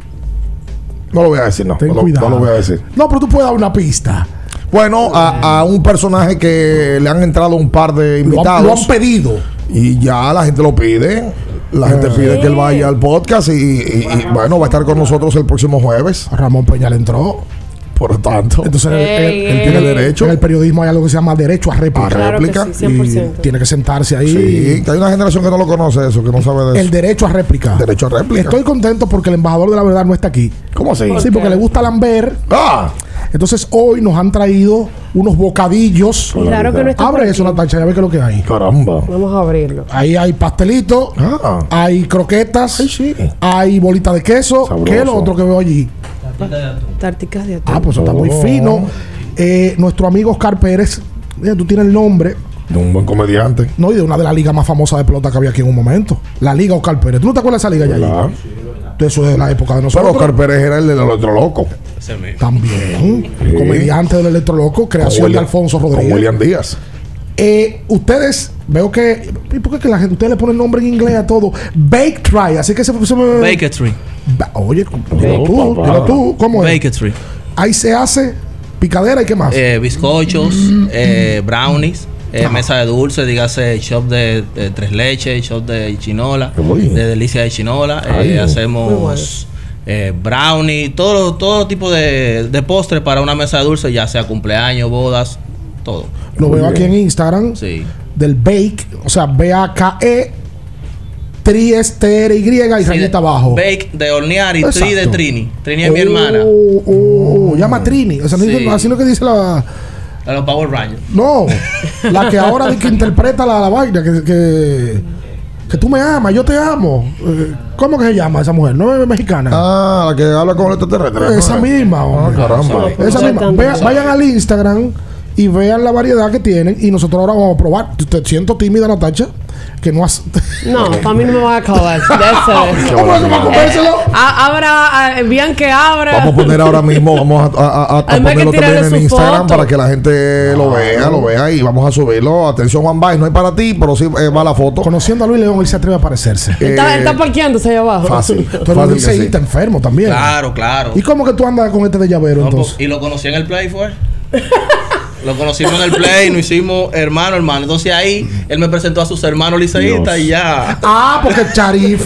No lo voy a decir, no. Ten no, lo- cuidado. no lo voy a decir. No, pero tú puedes dar una pista. Bueno, a, a un personaje que le han entrado un par de Lo han, invitados. lo han pedido. Y ya la gente lo pide. La gente Eh. pide que él vaya al podcast y, y- y, bueno, va a estar con nosotros el próximo jueves. Ramón Peña le entró. Por lo tanto, Entonces él, Ey, él- él ey. tiene derecho. En el periodismo hay algo que se llama derecho a réplica. A Claro que réplica. sí, 100%. Y tiene que sentarse ahí. Sí, que hay una generación que no lo conoce eso, que no sabe de El eso. derecho a réplica. Derecho a réplica. Estoy contento porque el embajador de la verdad no está aquí. ¿Cómo así? Sí, porque le gusta Lambert. Ah, Entonces hoy nos han traído unos bocadillos. Y raro que no por Abre eso, Natacha, ya ve qué es lo que hay. caramba. Vamos a abrirlo. Ahí hay pastelito, Ah. hay croquetas, Ay, sí. hay bolita de queso. Sabroso. ¿Qué es lo otro que veo allí? Tarticas de atún. Ah, pues eso está muy Oh. fino. eh, nuestro amigo Oscar Pérez, mira, tú tienes el nombre. De un buen comediante. No, y de una de las ligas más famosas de pelota que había aquí en un momento. La Liga Oscar Pérez. ¿Tú no te acuerdas de esa liga ya? ¿Verdad? Eso es de la época de Pero nosotros. Oscar Pérez era el del otro loco. También. Sí. Comediante del Electroloco, creación Con de Alfonso Con Rodríguez. William Díaz. Eh, ustedes, veo que. ¿y ¿Por qué que la gente, ustedes le ponen nombre en inglés a todo? Bake Try, así que se, se me. Bakery. Ba- Oye, dilo tú, papá. dilo tú, ¿cómo es? Bakery. Ahí se hace picadera y qué más. Eh, bizcochos, eh, brownies, eh, mesa de dulce, dígase shop de, de tres leches, shop de chinola, de delicia de chinola. Eh, Ay, hacemos eh, brownie, todo, todo tipo de, de postre para una mesa de dulce, ya sea cumpleaños, bodas, todo. Lo veo aquí en Instagram. Sí. Del Bake, o sea, B-A-K-E, Tri es T-R-Y y Sí, rayita de- abajo. Bake de hornear y Tri de. Trini. Trini es mi hermana. Oh, oh, llama Trini. O sea, Sí. así es lo que dice la. A los Power Rangers. No, la que ahora que interpreta la, la vaina, que, que, que tú me amas, yo te amo. Eh, ¿Cómo que se llama esa mujer? ¿No es mexicana? Ah, la que habla con el extraterrestre. Esa misma, Ah, hombre. caramba. Esa misma. Vayan al Instagram y vean la variedad que tienen y nosotros ahora vamos a probar. Te siento tímida, Natacha, que no has... No, para mí no me van a bueno, That's it. vamos a comérselo. A- Abra, a- bien que abra. Vamos a poner ahora mismo, vamos a, a- a- que ponerlo también en Instagram foto. para que la gente lo vea, lo vea y vamos a subirlo. Atención, Juan Baez, no es para ti, pero sí eh, va la foto. Conociendo a Luis León, él se atreve a aparecerse. Está, está parqueándose ahí abajo. Fácil. Un que sí. liceísta enfermo también. Claro, claro. ¿Y cómo que tú andas con este de llavero No, entonces? pues, y lo conocí en el Play, fue. lo conocimos en el Play, nos hicimos hermano, hermano. Entonces ahí él me presentó a sus hermanos liceístas y ya. Ah, porque Charif,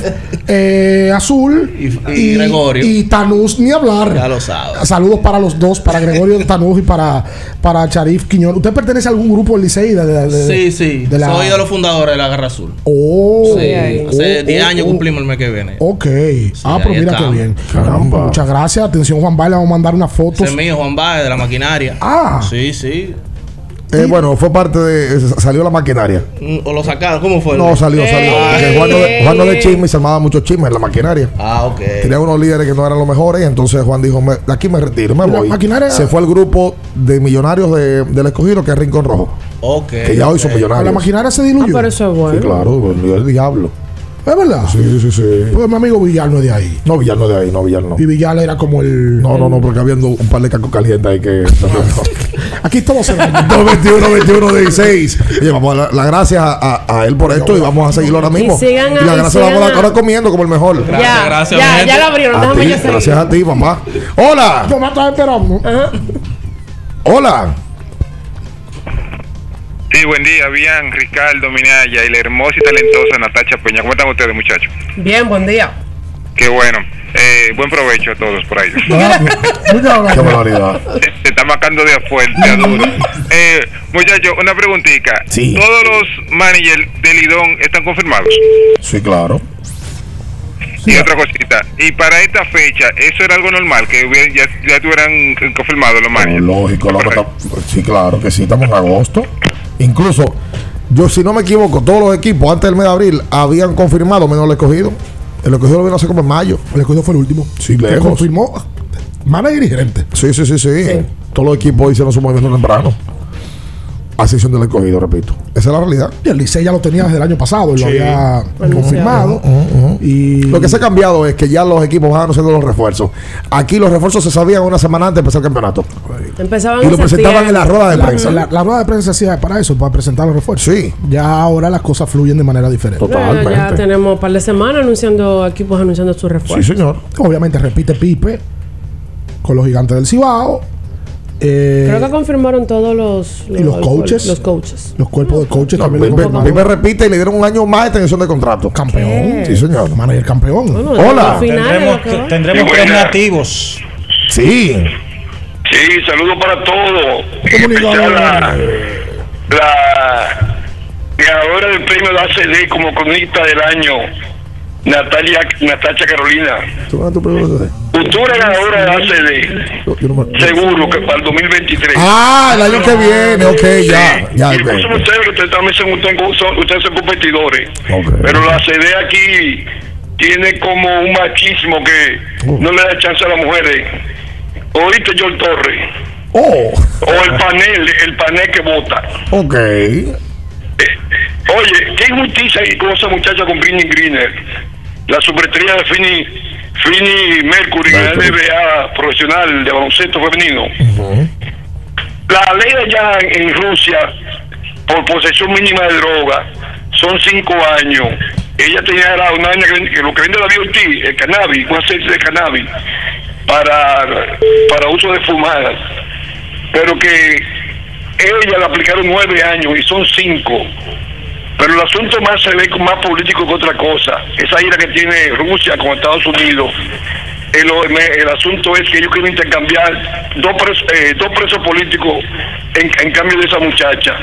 eh, Azul y Gregorio. y Tanús, ni hablar. Ya lo sabes. Saludos para los dos, para Gregorio Tanús y para, para Charif Quiñón. ¿Usted pertenece a algún grupo del Licey? De, de- de- Sí, sí. de la- Soy de los fundadores de la Garra Azul. Oh, Sí, hace oh, 10 oh, años oh. cumplimos el mes que viene. Ok. ah, pero mira qué bien. Caramba. Muchas gracias. Atención, Juan Baile. Vamos a mandar unas fotos. Ese es mío, Juan Baez, de la maquinaria. Ah. Sí, sí. Eh, bueno, fue parte de. eh, Salió la maquinaria. Mm, ¿O lo sacaron? ¿Cómo fue? No, salió, salió. Porque Juan no, Juan no de chisme y se armaba muchos chismes en la maquinaria. Ah, ok. Tenía unos líderes que no eran los mejores y entonces Juan dijo, "Me- de aquí me retiro, me ¿Y la voy. maquinaria? Se fue al grupo de millonarios de- del escogido que es Rincón Rojo. Ok. Que ya hoy son millonarios. La maquinaria se diluyó. Ah, pero eso es bueno. Sí, claro, el diablo. ¿Es verdad? Sí, sí, sí. Pues mi amigo Villar no es de ahí. No, Villar no de ahí, no, Villar no. Y Villar era como el. No, no, no, porque habiendo un par de cacos calientes ahí que. Aquí se daña. 221, 21, 16. Oye, vamos a dar las gracias a, él por esto y vamos a seguirlo ahora mismo. Y sigan a- las y gracias vamos a ahora comiendo como el mejor. ya, gracias, ya, mi ya gente. lo abrieron. A Déjame ti, yo seguir. gracias a ti, papá. Hola, Mamá está esperando. hola. Sí, buen día, bien, Ricardo Minaya y la hermosa y talentosa Natacha Peña. ¿Cómo están ustedes, muchachos? Bien, buen día. Qué bueno. Eh, buen provecho a todos por ahí. Qué barbaridad. Se está marcando de a fuerte, a duro. Eh, muchachos, una preguntita. Sí. ¿Todos los managers de Lidón están confirmados? Sí, claro. Y otra cosita. Y para esta fecha, ¿eso era algo normal? Que hubiera- ya, ya tuvieran confirmados los No, managers. lógico, sí, claro que sí, estamos en agosto. Incluso, yo si no me equivoco, todos los equipos antes del mes de abril habían confirmado menos el escogido. El escogido lo vino a hacer como en mayo. El escogido fue el último. Sí, lejos. confirmó manager y gerente. Sí, sí, sí, sí. Todos los equipos hicieron su movimiento temprano. A del escogido, repito. Esa es la realidad. Y el Licey ya lo tenía desde el año pasado. y Lo Sí. había confirmado. Y Lo que se ha cambiado es que ya los equipos van haciendo los refuerzos. Aquí los refuerzos se sabían una semana antes de empezar el campeonato. Empezaban Y lo en presentaban en la rueda de la, prensa. la- la rueda de prensa hacía para eso, para presentar los refuerzos. Sí. Ya ahora las cosas fluyen de manera diferente. Bueno, ya tenemos un par de semanas anunciando equipos anunciando sus refuerzos. señor. Obviamente repite Pipe con los gigantes del Cibao. Eh, Creo que confirmaron todos los, y los coaches. Los coaches. Los cuerpos de coaches No, también. Pipe, confirmaron. Pipe repite y le dieron un año más de extensión de contrato. Campeón. Sí, señor. Manager campeón. Hola. Tendremos, tendremos premios activos. Sí. Sí, saludos para todos. La, la ganadora del premio de ACD como cronista del año, Natalia Natacha Carolina. Futura ganadora de ACD. Seguro que para el 2023. Ah, el año que viene, ok, ya. ya y ok. por eso ustedes, ustedes también son, ustedes son, ustedes son competidores. Pero la CD aquí tiene como un machismo que no le da chance a las mujeres. Oíste, John Torres. Oh. O el panel, el panel que vota. Ok. Oye, qué injusticia hay con esa muchacha con Britney Greener, la superestrella de Fini, Fini Mercury, la NBA profesional de baloncesto femenino. La ley allá en en Rusia por posesión mínima de droga son cinco años. Ella tenía era una que, que lo que vende la BOT, el cannabis, un aceite de cannabis, para, para uso de fumadas. Pero que ella le aplicaron nueve años y son cinco. Pero el asunto más se más político que otra cosa. Esa ira que tiene Rusia con Estados Unidos. El, asunto es que ellos quieren intercambiar dos presos, eh, presos políticos en, cambio de esa muchacha.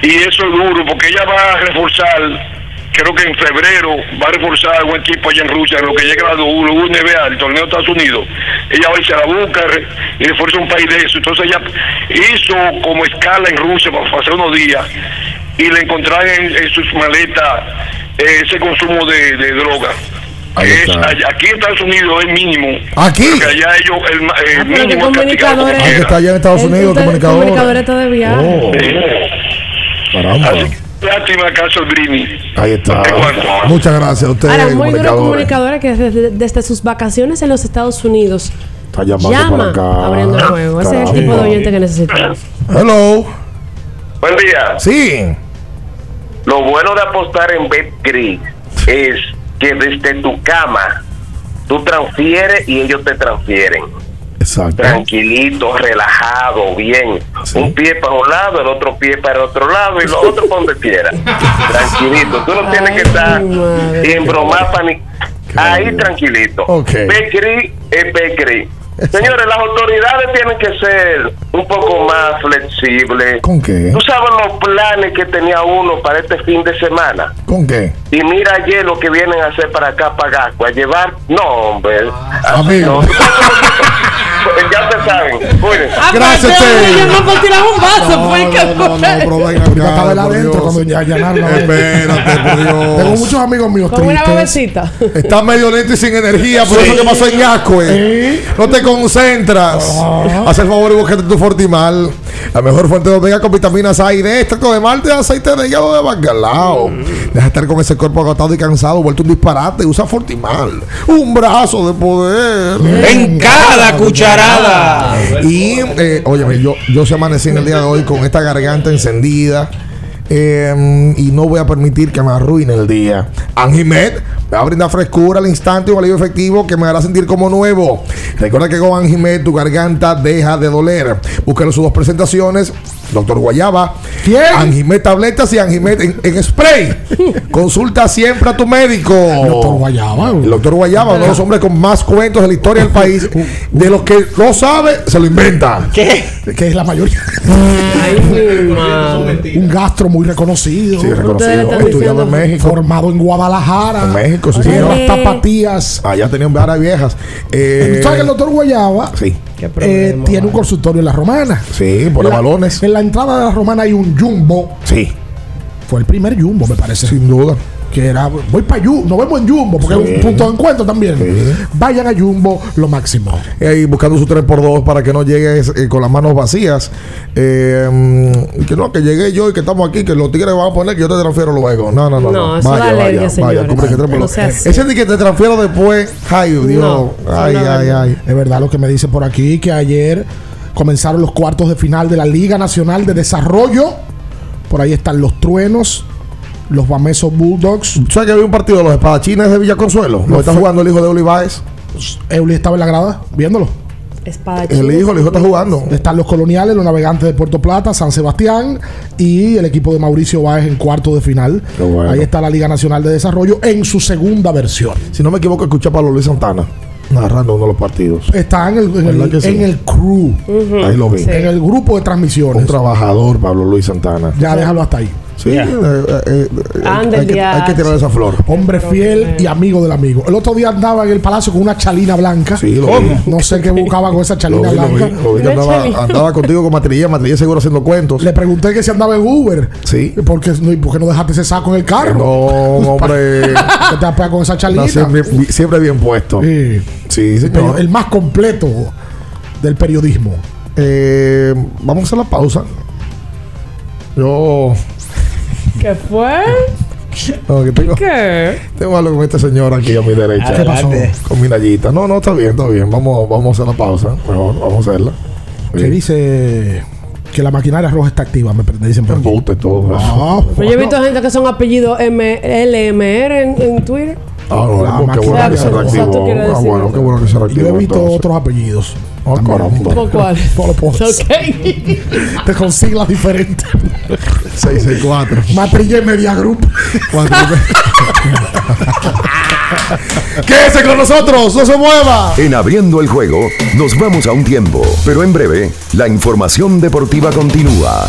Y eso es duro porque ella va a reforzar, creo que en febrero va a reforzar un equipo allá en Rusia, en lo que llega a la NBA, el torneo de Estados Unidos. Ella va a irse a la busca y refuerza un país de eso. Entonces ella hizo como escala en Rusia para pasar unos días y le encontraron en, en sus maletas eh, ese consumo de, de droga. Es- aquí en Estados Unidos es mínimo. ¿Aquí? Porque allá ellos el, ma- eh, Ah, mínimo es castigado. Ah, que está allá en Estados El Unidos, tutor- comunicador. comunicador está de viaje. Oh. Caramba. Lástima caso el Brini. Ahí está. Muchas gracias a ustedes, Ahora, muy duro comunicadores. comunicadora que desde, desde sus vacaciones en los Estados Unidos Está llamando llama para acá. abriendo el juego. Ese es el Caramba. tipo de oyente que necesitamos. Hello. Buen día. Sí. Lo bueno de apostar en BetCris es que desde tu cama tú transfieres y ellos te transfieren. Exacto. Tranquilito, relajado, bien. Un pie para un lado, el otro pie para el otro lado y lo otro para donde quiera. Tranquilito. Tú no tienes que estar en bromar ni Ahí tranquilito. Ok. BetCris es BetCris. Señores, las autoridades tienen que ser un poco más flexibles. ¿Con qué? ¿Tú sabes los planes que tenía uno para este fin de semana? ¿Con qué? Y mira ayer lo que vienen a hacer para acá, para Gasco, a llevar... No, hombre. Así Amigo. no. Pues ya te saben. Cuídense. Gracias, Chey. No, por tirar un vaso, fue que No, no, pero ven acá, Ahorita estaba adentro cuando ya vaina. Espérate, por Dios. Tengo muchos amigos míos Con una bebecita. Está medio lento y sin energía, por Sí. eso que pasó en Gascue. No te concentras. Haz el favor y búsquete tu Fortimal. La mejor fuente de omega con vitaminas A y D, extracto de malte, aceite de hígado de bacalao. Deja de estar con ese cuerpo agotado y cansado, vuelto un disparate. Usa Fortimal. Un brazo de poder. En cada cucharada. Y, eh, óyeme, yo, yo se amanecí en el día de hoy con esta garganta encendida. Eh, y no voy a permitir que me arruine el día. Anjimet me va a brindar frescura al instante y un alivio efectivo que me hará sentir como nuevo. Recuerda que con Anjimet tu garganta deja de doler. Búscalo sus dos presentaciones. Doctor Guayaba, Anjimet tabletas y Anjimet en, en spray. Consulta siempre a tu médico. Doctor Guayaba. El doctor Guayaba, uno de los hombres con más cuentos de la historia del país. De los que no sabe, se lo inventa. ¿Qué? Que es la mayoría. Un gastro muy reconocido. Sí, reconocido. Estudiado en México. Formado en Guadalajara. En México, sí, Tiene señor. las tapatías. Allá tenían varas viejas. Eh, ¿Sabes que el doctor Guayaba Sí. Eh, tiene un consultorio en la Romana? Sí, por la- balones. En la entrada de la Romana hay un jumbo. Sí. Fue el primer jumbo, me parece. Sin duda. Que era, voy para Jumbo, nos vemos en Jumbo, porque Sí. es un punto de encuentro también. Vayan a Jumbo, lo máximo. Y ahí buscando su 3x2 para que no llegues eh, con las manos vacías. Eh, y que no, que llegué yo y que estamos aquí, que los tigres van a poner que yo te transfiero luego. No, no, no. No, eso da alergia, señores. compre que 3x2. No sea así. Ese de que te transfiero después, ay, Dios. No, ay, ay, ay. Es verdad lo que me dice por aquí, que ayer comenzaron los cuartos de final de la Liga Nacional de Desarrollo. Por ahí están los truenos, los Bamesos Bulldogs. ¿Sabes que había un partido de los espadachines de Villa Consuelo? Lo está jugando el hijo de Olivares. Euli estaba en la grada viéndolo. Espada El hijo, el hijo está jugando. Están los coloniales, los navegantes de Puerto Plata, San Sebastián y el equipo de Mauricio Báez en cuarto de final. bueno. Ahí está la Liga Nacional de Desarrollo en su segunda versión. Si no me equivoco, escuché a Pablo Luis Santana narrando uno de los partidos. Está en el, en el, ¿Verdad que sí? en el crew, Ahí lo vi. en el grupo de transmisiones. Un trabajador, Pablo Luis Santana. Ya déjalo hasta ahí. Sí, eh, eh, eh, Ande hay, que, ya. hay que tirar esa flor. Hombre fiel y amigo del amigo. El otro día andaba en el palacio con una chalina blanca. Sí, lo vi. No sé qué buscaba con esa Lo chalina vi, lo vi, blanca. lo vi que andaba, andaba contigo con Matrilla, Matrilla seguro haciendo cuentos. Le pregunté que si andaba en Uber. Sí. ¿Por qué no, y por qué no dejaste ese saco en el carro? No, hombre. ¿Qué te vas con esa chalina? No, siempre, siempre bien puesto. Sí. Sí, El, señor. el más completo del periodismo. Eh, vamos a hacer la pausa. Yo. ¿Qué fue? No, que tengo, ¿Qué? tengo algo con esta señora aquí a mi derecha. ¿Qué pasó? Con mi nallita. No, no, está bien, está bien. Vamos, vamos a hacer la pausa. Mejor, vamos a hacerla. Que dice que la maquinaria roja está activa, me dicen por aquí. Todo. Ah, Pues yo he visto gente que son apellidos M LMR en, en Twitter. Ah, no, La pues qué bueno que se reactivó. Ah, bueno, qué bueno que se yo reactivó. he visto entonces. otros apellidos. Ah, caramba. ¿Por cuál? No lo puedo decir. Ok. Te consiglas diferentes. 664. Matrilla y Media Group. Quédese con nosotros, no se mueva. En abriendo el juego, nos vamos a un tiempo, pero en breve, la información deportiva continúa.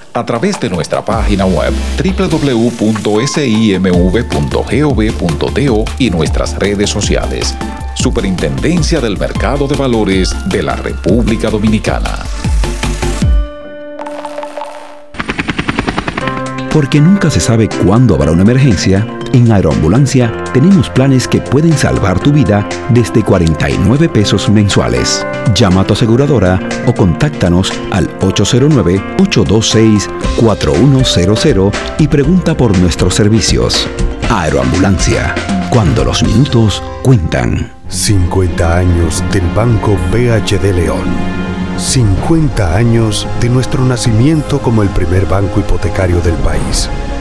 a través de nuestra página web www.simv.gov.do y nuestras redes sociales. Superintendencia del Mercado de Valores de la República Dominicana. Porque nunca se sabe cuándo habrá una emergencia, en Aeroambulancia tenemos planes que pueden salvar tu vida desde 49 pesos mensuales. Llama a tu aseguradora o contáctanos al 809-826-4100 y pregunta por nuestros servicios. Aeroambulancia, cuando los minutos cuentan. 50 años del Banco BHD León. 50 años de nuestro nacimiento como el primer banco hipotecario del país,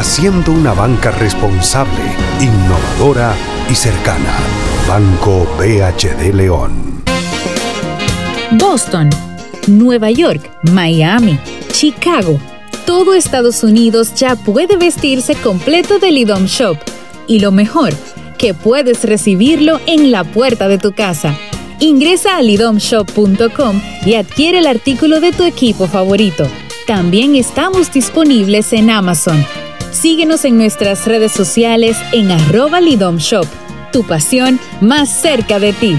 haciendo una banca responsable, innovadora y cercana. Banco BHD León. Boston, Nueva York, Miami, Chicago. Todo Estados Unidos ya puede vestirse completo del IDOM Shop. Y lo mejor, que puedes recibirlo en la puerta de tu casa. Ingresa a lidomshop.com y adquiere el artículo de tu equipo favorito. También estamos disponibles en Amazon. Síguenos en nuestras redes sociales en arroba lidomshop. Tu pasión más cerca de ti.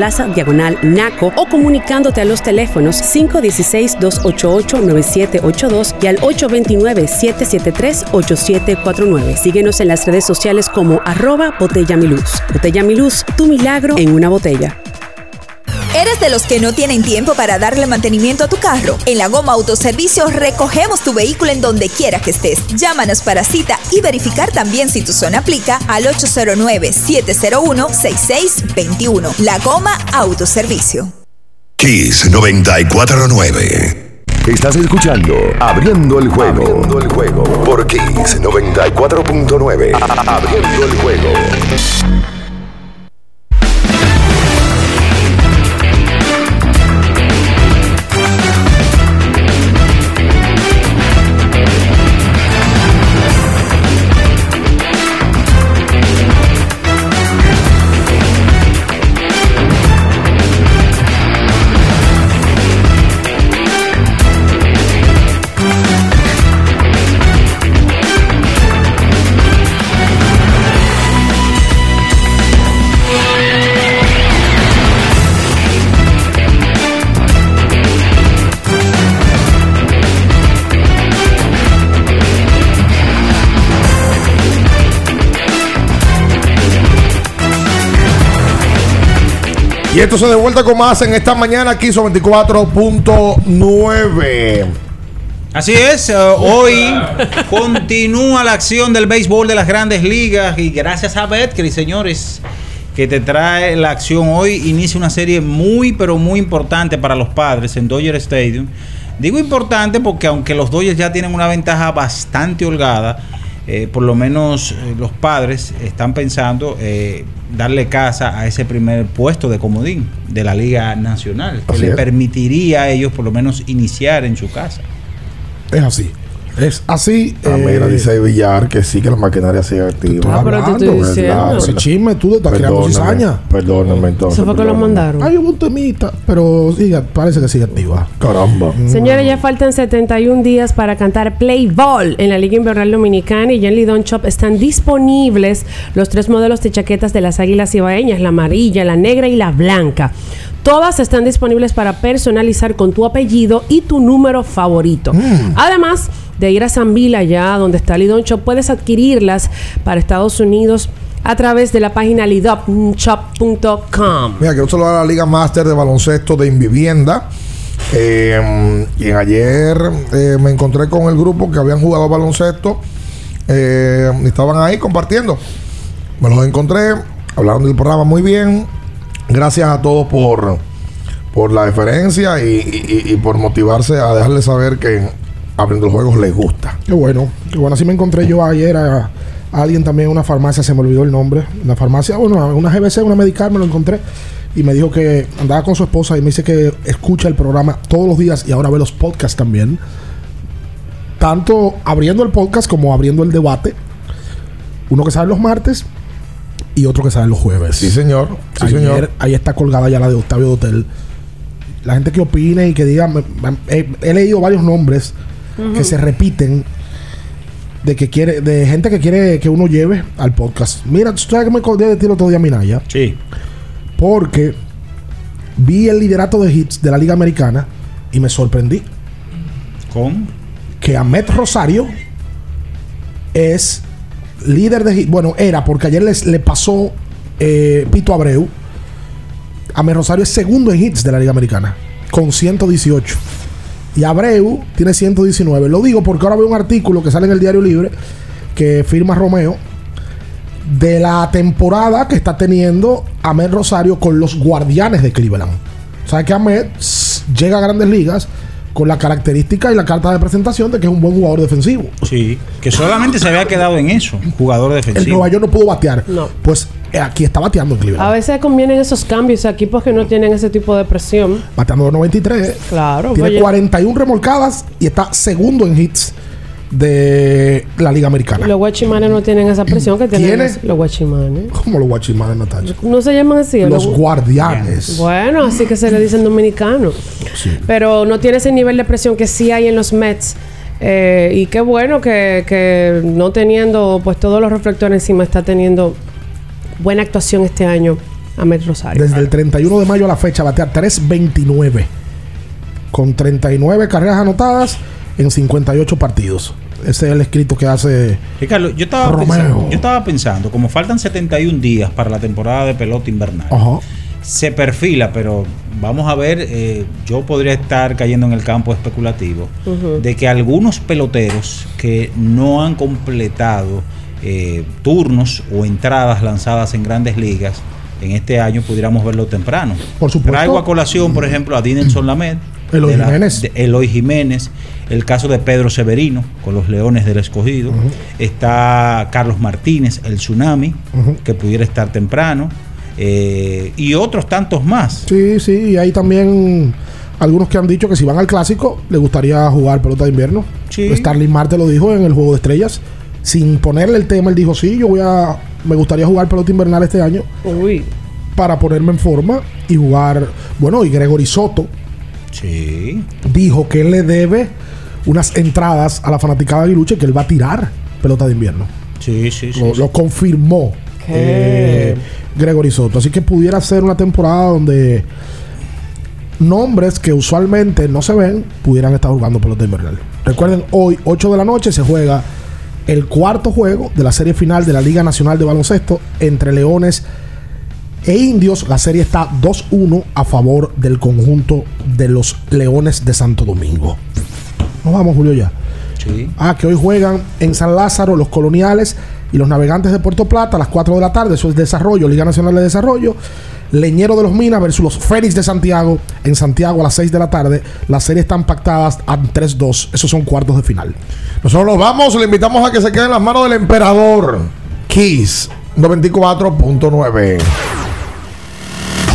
Plaza Diagonal Naco o comunicándote a los teléfonos 516-288-9782 y al 829-773-8749. Síguenos en las redes sociales como arroba Botella Miluz. Botella Miluz, tu milagro en una botella. ¿Eres de los que no tienen tiempo para darle mantenimiento a tu carro? En la Goma Autoservicio recogemos tu vehículo en donde quiera que estés. Llámanos para cita y verificar también si tu zona aplica al 809-701-6621. La Goma Autoservicio. Kiss 949. Estás escuchando Abriendo el juego. Abriendo el juego por Kiss 94.9. Abriendo el juego. Y esto se de vuelta con más en esta mañana aquí son 24.9. Así es, eh, hoy continúa la acción del béisbol de las grandes ligas y gracias a Betcris, señores, que te trae la acción hoy, inicia una serie muy pero muy importante para los padres en Dodger Stadium. Digo importante porque aunque los Dodgers ya tienen una ventaja bastante holgada, eh, por lo menos eh, los padres están pensando eh, darle casa a ese primer puesto de comodín de la Liga Nacional, que Así le es. permitiría a ellos por lo menos iniciar en su casa. Es así. Es así. Ah, mira, eh, dice Villar que sí que la maquinaria sigue activa. Ah, pero te estoy ¿verdad? diciendo. Ese chisme, tú estás creando cizaña. Perdóname entonces. Eso fue que lo mandaron. Hay un temita, pero sigue, parece que sigue activa. Caramba. Señores, ya faltan 71 días para cantar Play Ball en la Liga Invernal Dominicana y ya en Lidón Shop están disponibles los tres modelos de chaquetas de las águilas ibaeñas, la amarilla, la negra y la blanca. Todas están disponibles para personalizar con tu apellido y tu número favorito. Además de ir a San Vila, ya donde está Lidón Shop, puedes adquirirlas para Estados Unidos a través de la página lidopshop.com. Mira, quiero saludar a la Liga Master de Baloncesto de Invivienda. Eh, y ayer eh, me encontré con el grupo que habían jugado baloncesto. eh, estaban ahí compartiendo. Me los encontré, hablaron del programa muy bien. Gracias a todos por, por la deferencia y- y por motivarse a dejarles saber que abriendo los juegos les gusta. Qué bueno, qué bueno. Así me encontré yo ayer a, a alguien también en una farmacia, se me olvidó el nombre. Una farmacia, bueno, una GBC, una medical, me lo encontré. Y me dijo que andaba con su esposa y me dice que escucha el programa todos los días y ahora ve los podcasts también. Tanto abriendo el podcast como abriendo el debate. Uno que sale los martes y otro que sale los jueves. Sí, señor. Sí, Ayer, señor. Ahí está colgada ya la de Octavio Dotel. La gente que opine y que diga, he leído varios nombres que se repiten de que quiere, de gente que quiere que uno lleve al podcast. Mira, tú sabes que me acordé de ti el otro día, Minaya. Sí. Porque vi el liderato de hits de la Liga Americana y me sorprendí. ¿Con? Que Ahmed Rosario es líder de hits. Bueno, era porque ayer les, le pasó eh, Pito Abreu. Ahmed Rosario es segundo en hits de la Liga Americana con 118. Y Abreu tiene 119. Lo digo porque ahora veo un artículo que sale en el Diario Libre que firma Romeo de la temporada que está teniendo Ahmed Rosario con los Guardianes de Cleveland. O sea que Ahmed llega a grandes ligas con la característica y la carta de presentación de que es un buen jugador defensivo. Sí, que solamente se había quedado en eso, jugador El defensivo. Nueva York no pudo batear. Pues eh, aquí está bateando en Cleveland. A veces convienen esos cambios a equipos que no tienen ese tipo de presión. Bateando 2.93. Claro. Tiene oye, 41 remolcadas y está segundo en hits de la Liga Americana. Los guachimanes no tienen esa presión que tienen ¿Tiene? los- los guachimanes. Como los guachimanes, Natalia. No se llaman así. Los guardianes. Bueno, así que se le dicen dominicanos. Pero no tiene ese nivel de presión que sí hay en los Mets. Eh, y qué bueno que, que no teniendo pues todos los reflectores encima está teniendo buena actuación este año a Met Rosario. Desde el 31 de mayo a la fecha batea 3.29. Con 39 carreras anotadas en 58 partidos. Ese es el escrito que hace Ricardo, yo estaba, Romeo. pensando, yo estaba pensando, como faltan 71 días para la temporada de pelota invernal, Ajá. se perfila, pero vamos a ver, eh, yo podría estar cayendo en el campo especulativo de que algunos peloteros que no han completado eh, turnos o entradas lanzadas en grandes ligas en este año pudiéramos verlo temprano. Por supuesto. Traigo a colación, por ejemplo, a Dinelson Lamed. Eloy la- Jiménez. de Eloy Jiménez, el caso de Pedro Severino con los Leones del Escogido, está Carlos Martínez, el Tsunami, que pudiera estar temprano, eh, y otros tantos más. Sí, sí, y hay también algunos que han dicho que si van al clásico les gustaría jugar pelota de invierno. Sí. Starling Marte lo dijo en el juego de estrellas. Sin ponerle el tema, él dijo, sí, yo voy a. Me gustaría jugar pelota invernal este año. Uy. Para ponerme en forma y jugar. Bueno, y Gregory Soto Sí. dijo que él le debe unas entradas a la fanaticada de Aguiluche que él va a tirar pelota de invierno. Sí, sí, sí. Lo, lo confirmó eh, Gregory Soto. Así que pudiera ser una temporada donde nombres que usualmente no se ven pudieran estar jugando pelota invernal. Recuerden, hoy, 8 de la noche, se juega el cuarto juego de la serie final de la Liga Nacional de Baloncesto entre Leones e Indios, la serie está 2-1 a favor del conjunto de los Leones de Santo Domingo. Nos vamos, Julio, ya. Sí. Ah, que hoy juegan en San Lázaro los coloniales y los navegantes de Puerto Plata a las 4 de la tarde. Eso es desarrollo, Liga Nacional de Desarrollo. Leñero de los Minas versus los Fénix de Santiago en Santiago a las 6 de la tarde. Las series están pactadas a 3-2. Esos son cuartos de final. Nosotros nos vamos, le invitamos a que se quede en las manos del emperador. Kiss 94.9.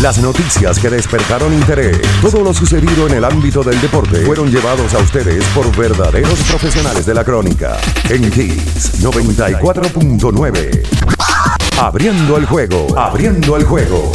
Las noticias que despertaron interés, todo lo sucedido en el ámbito del deporte, fueron llevados a ustedes por verdaderos profesionales de la crónica. En Kiss 94.9. Abriendo el juego, abriendo el juego.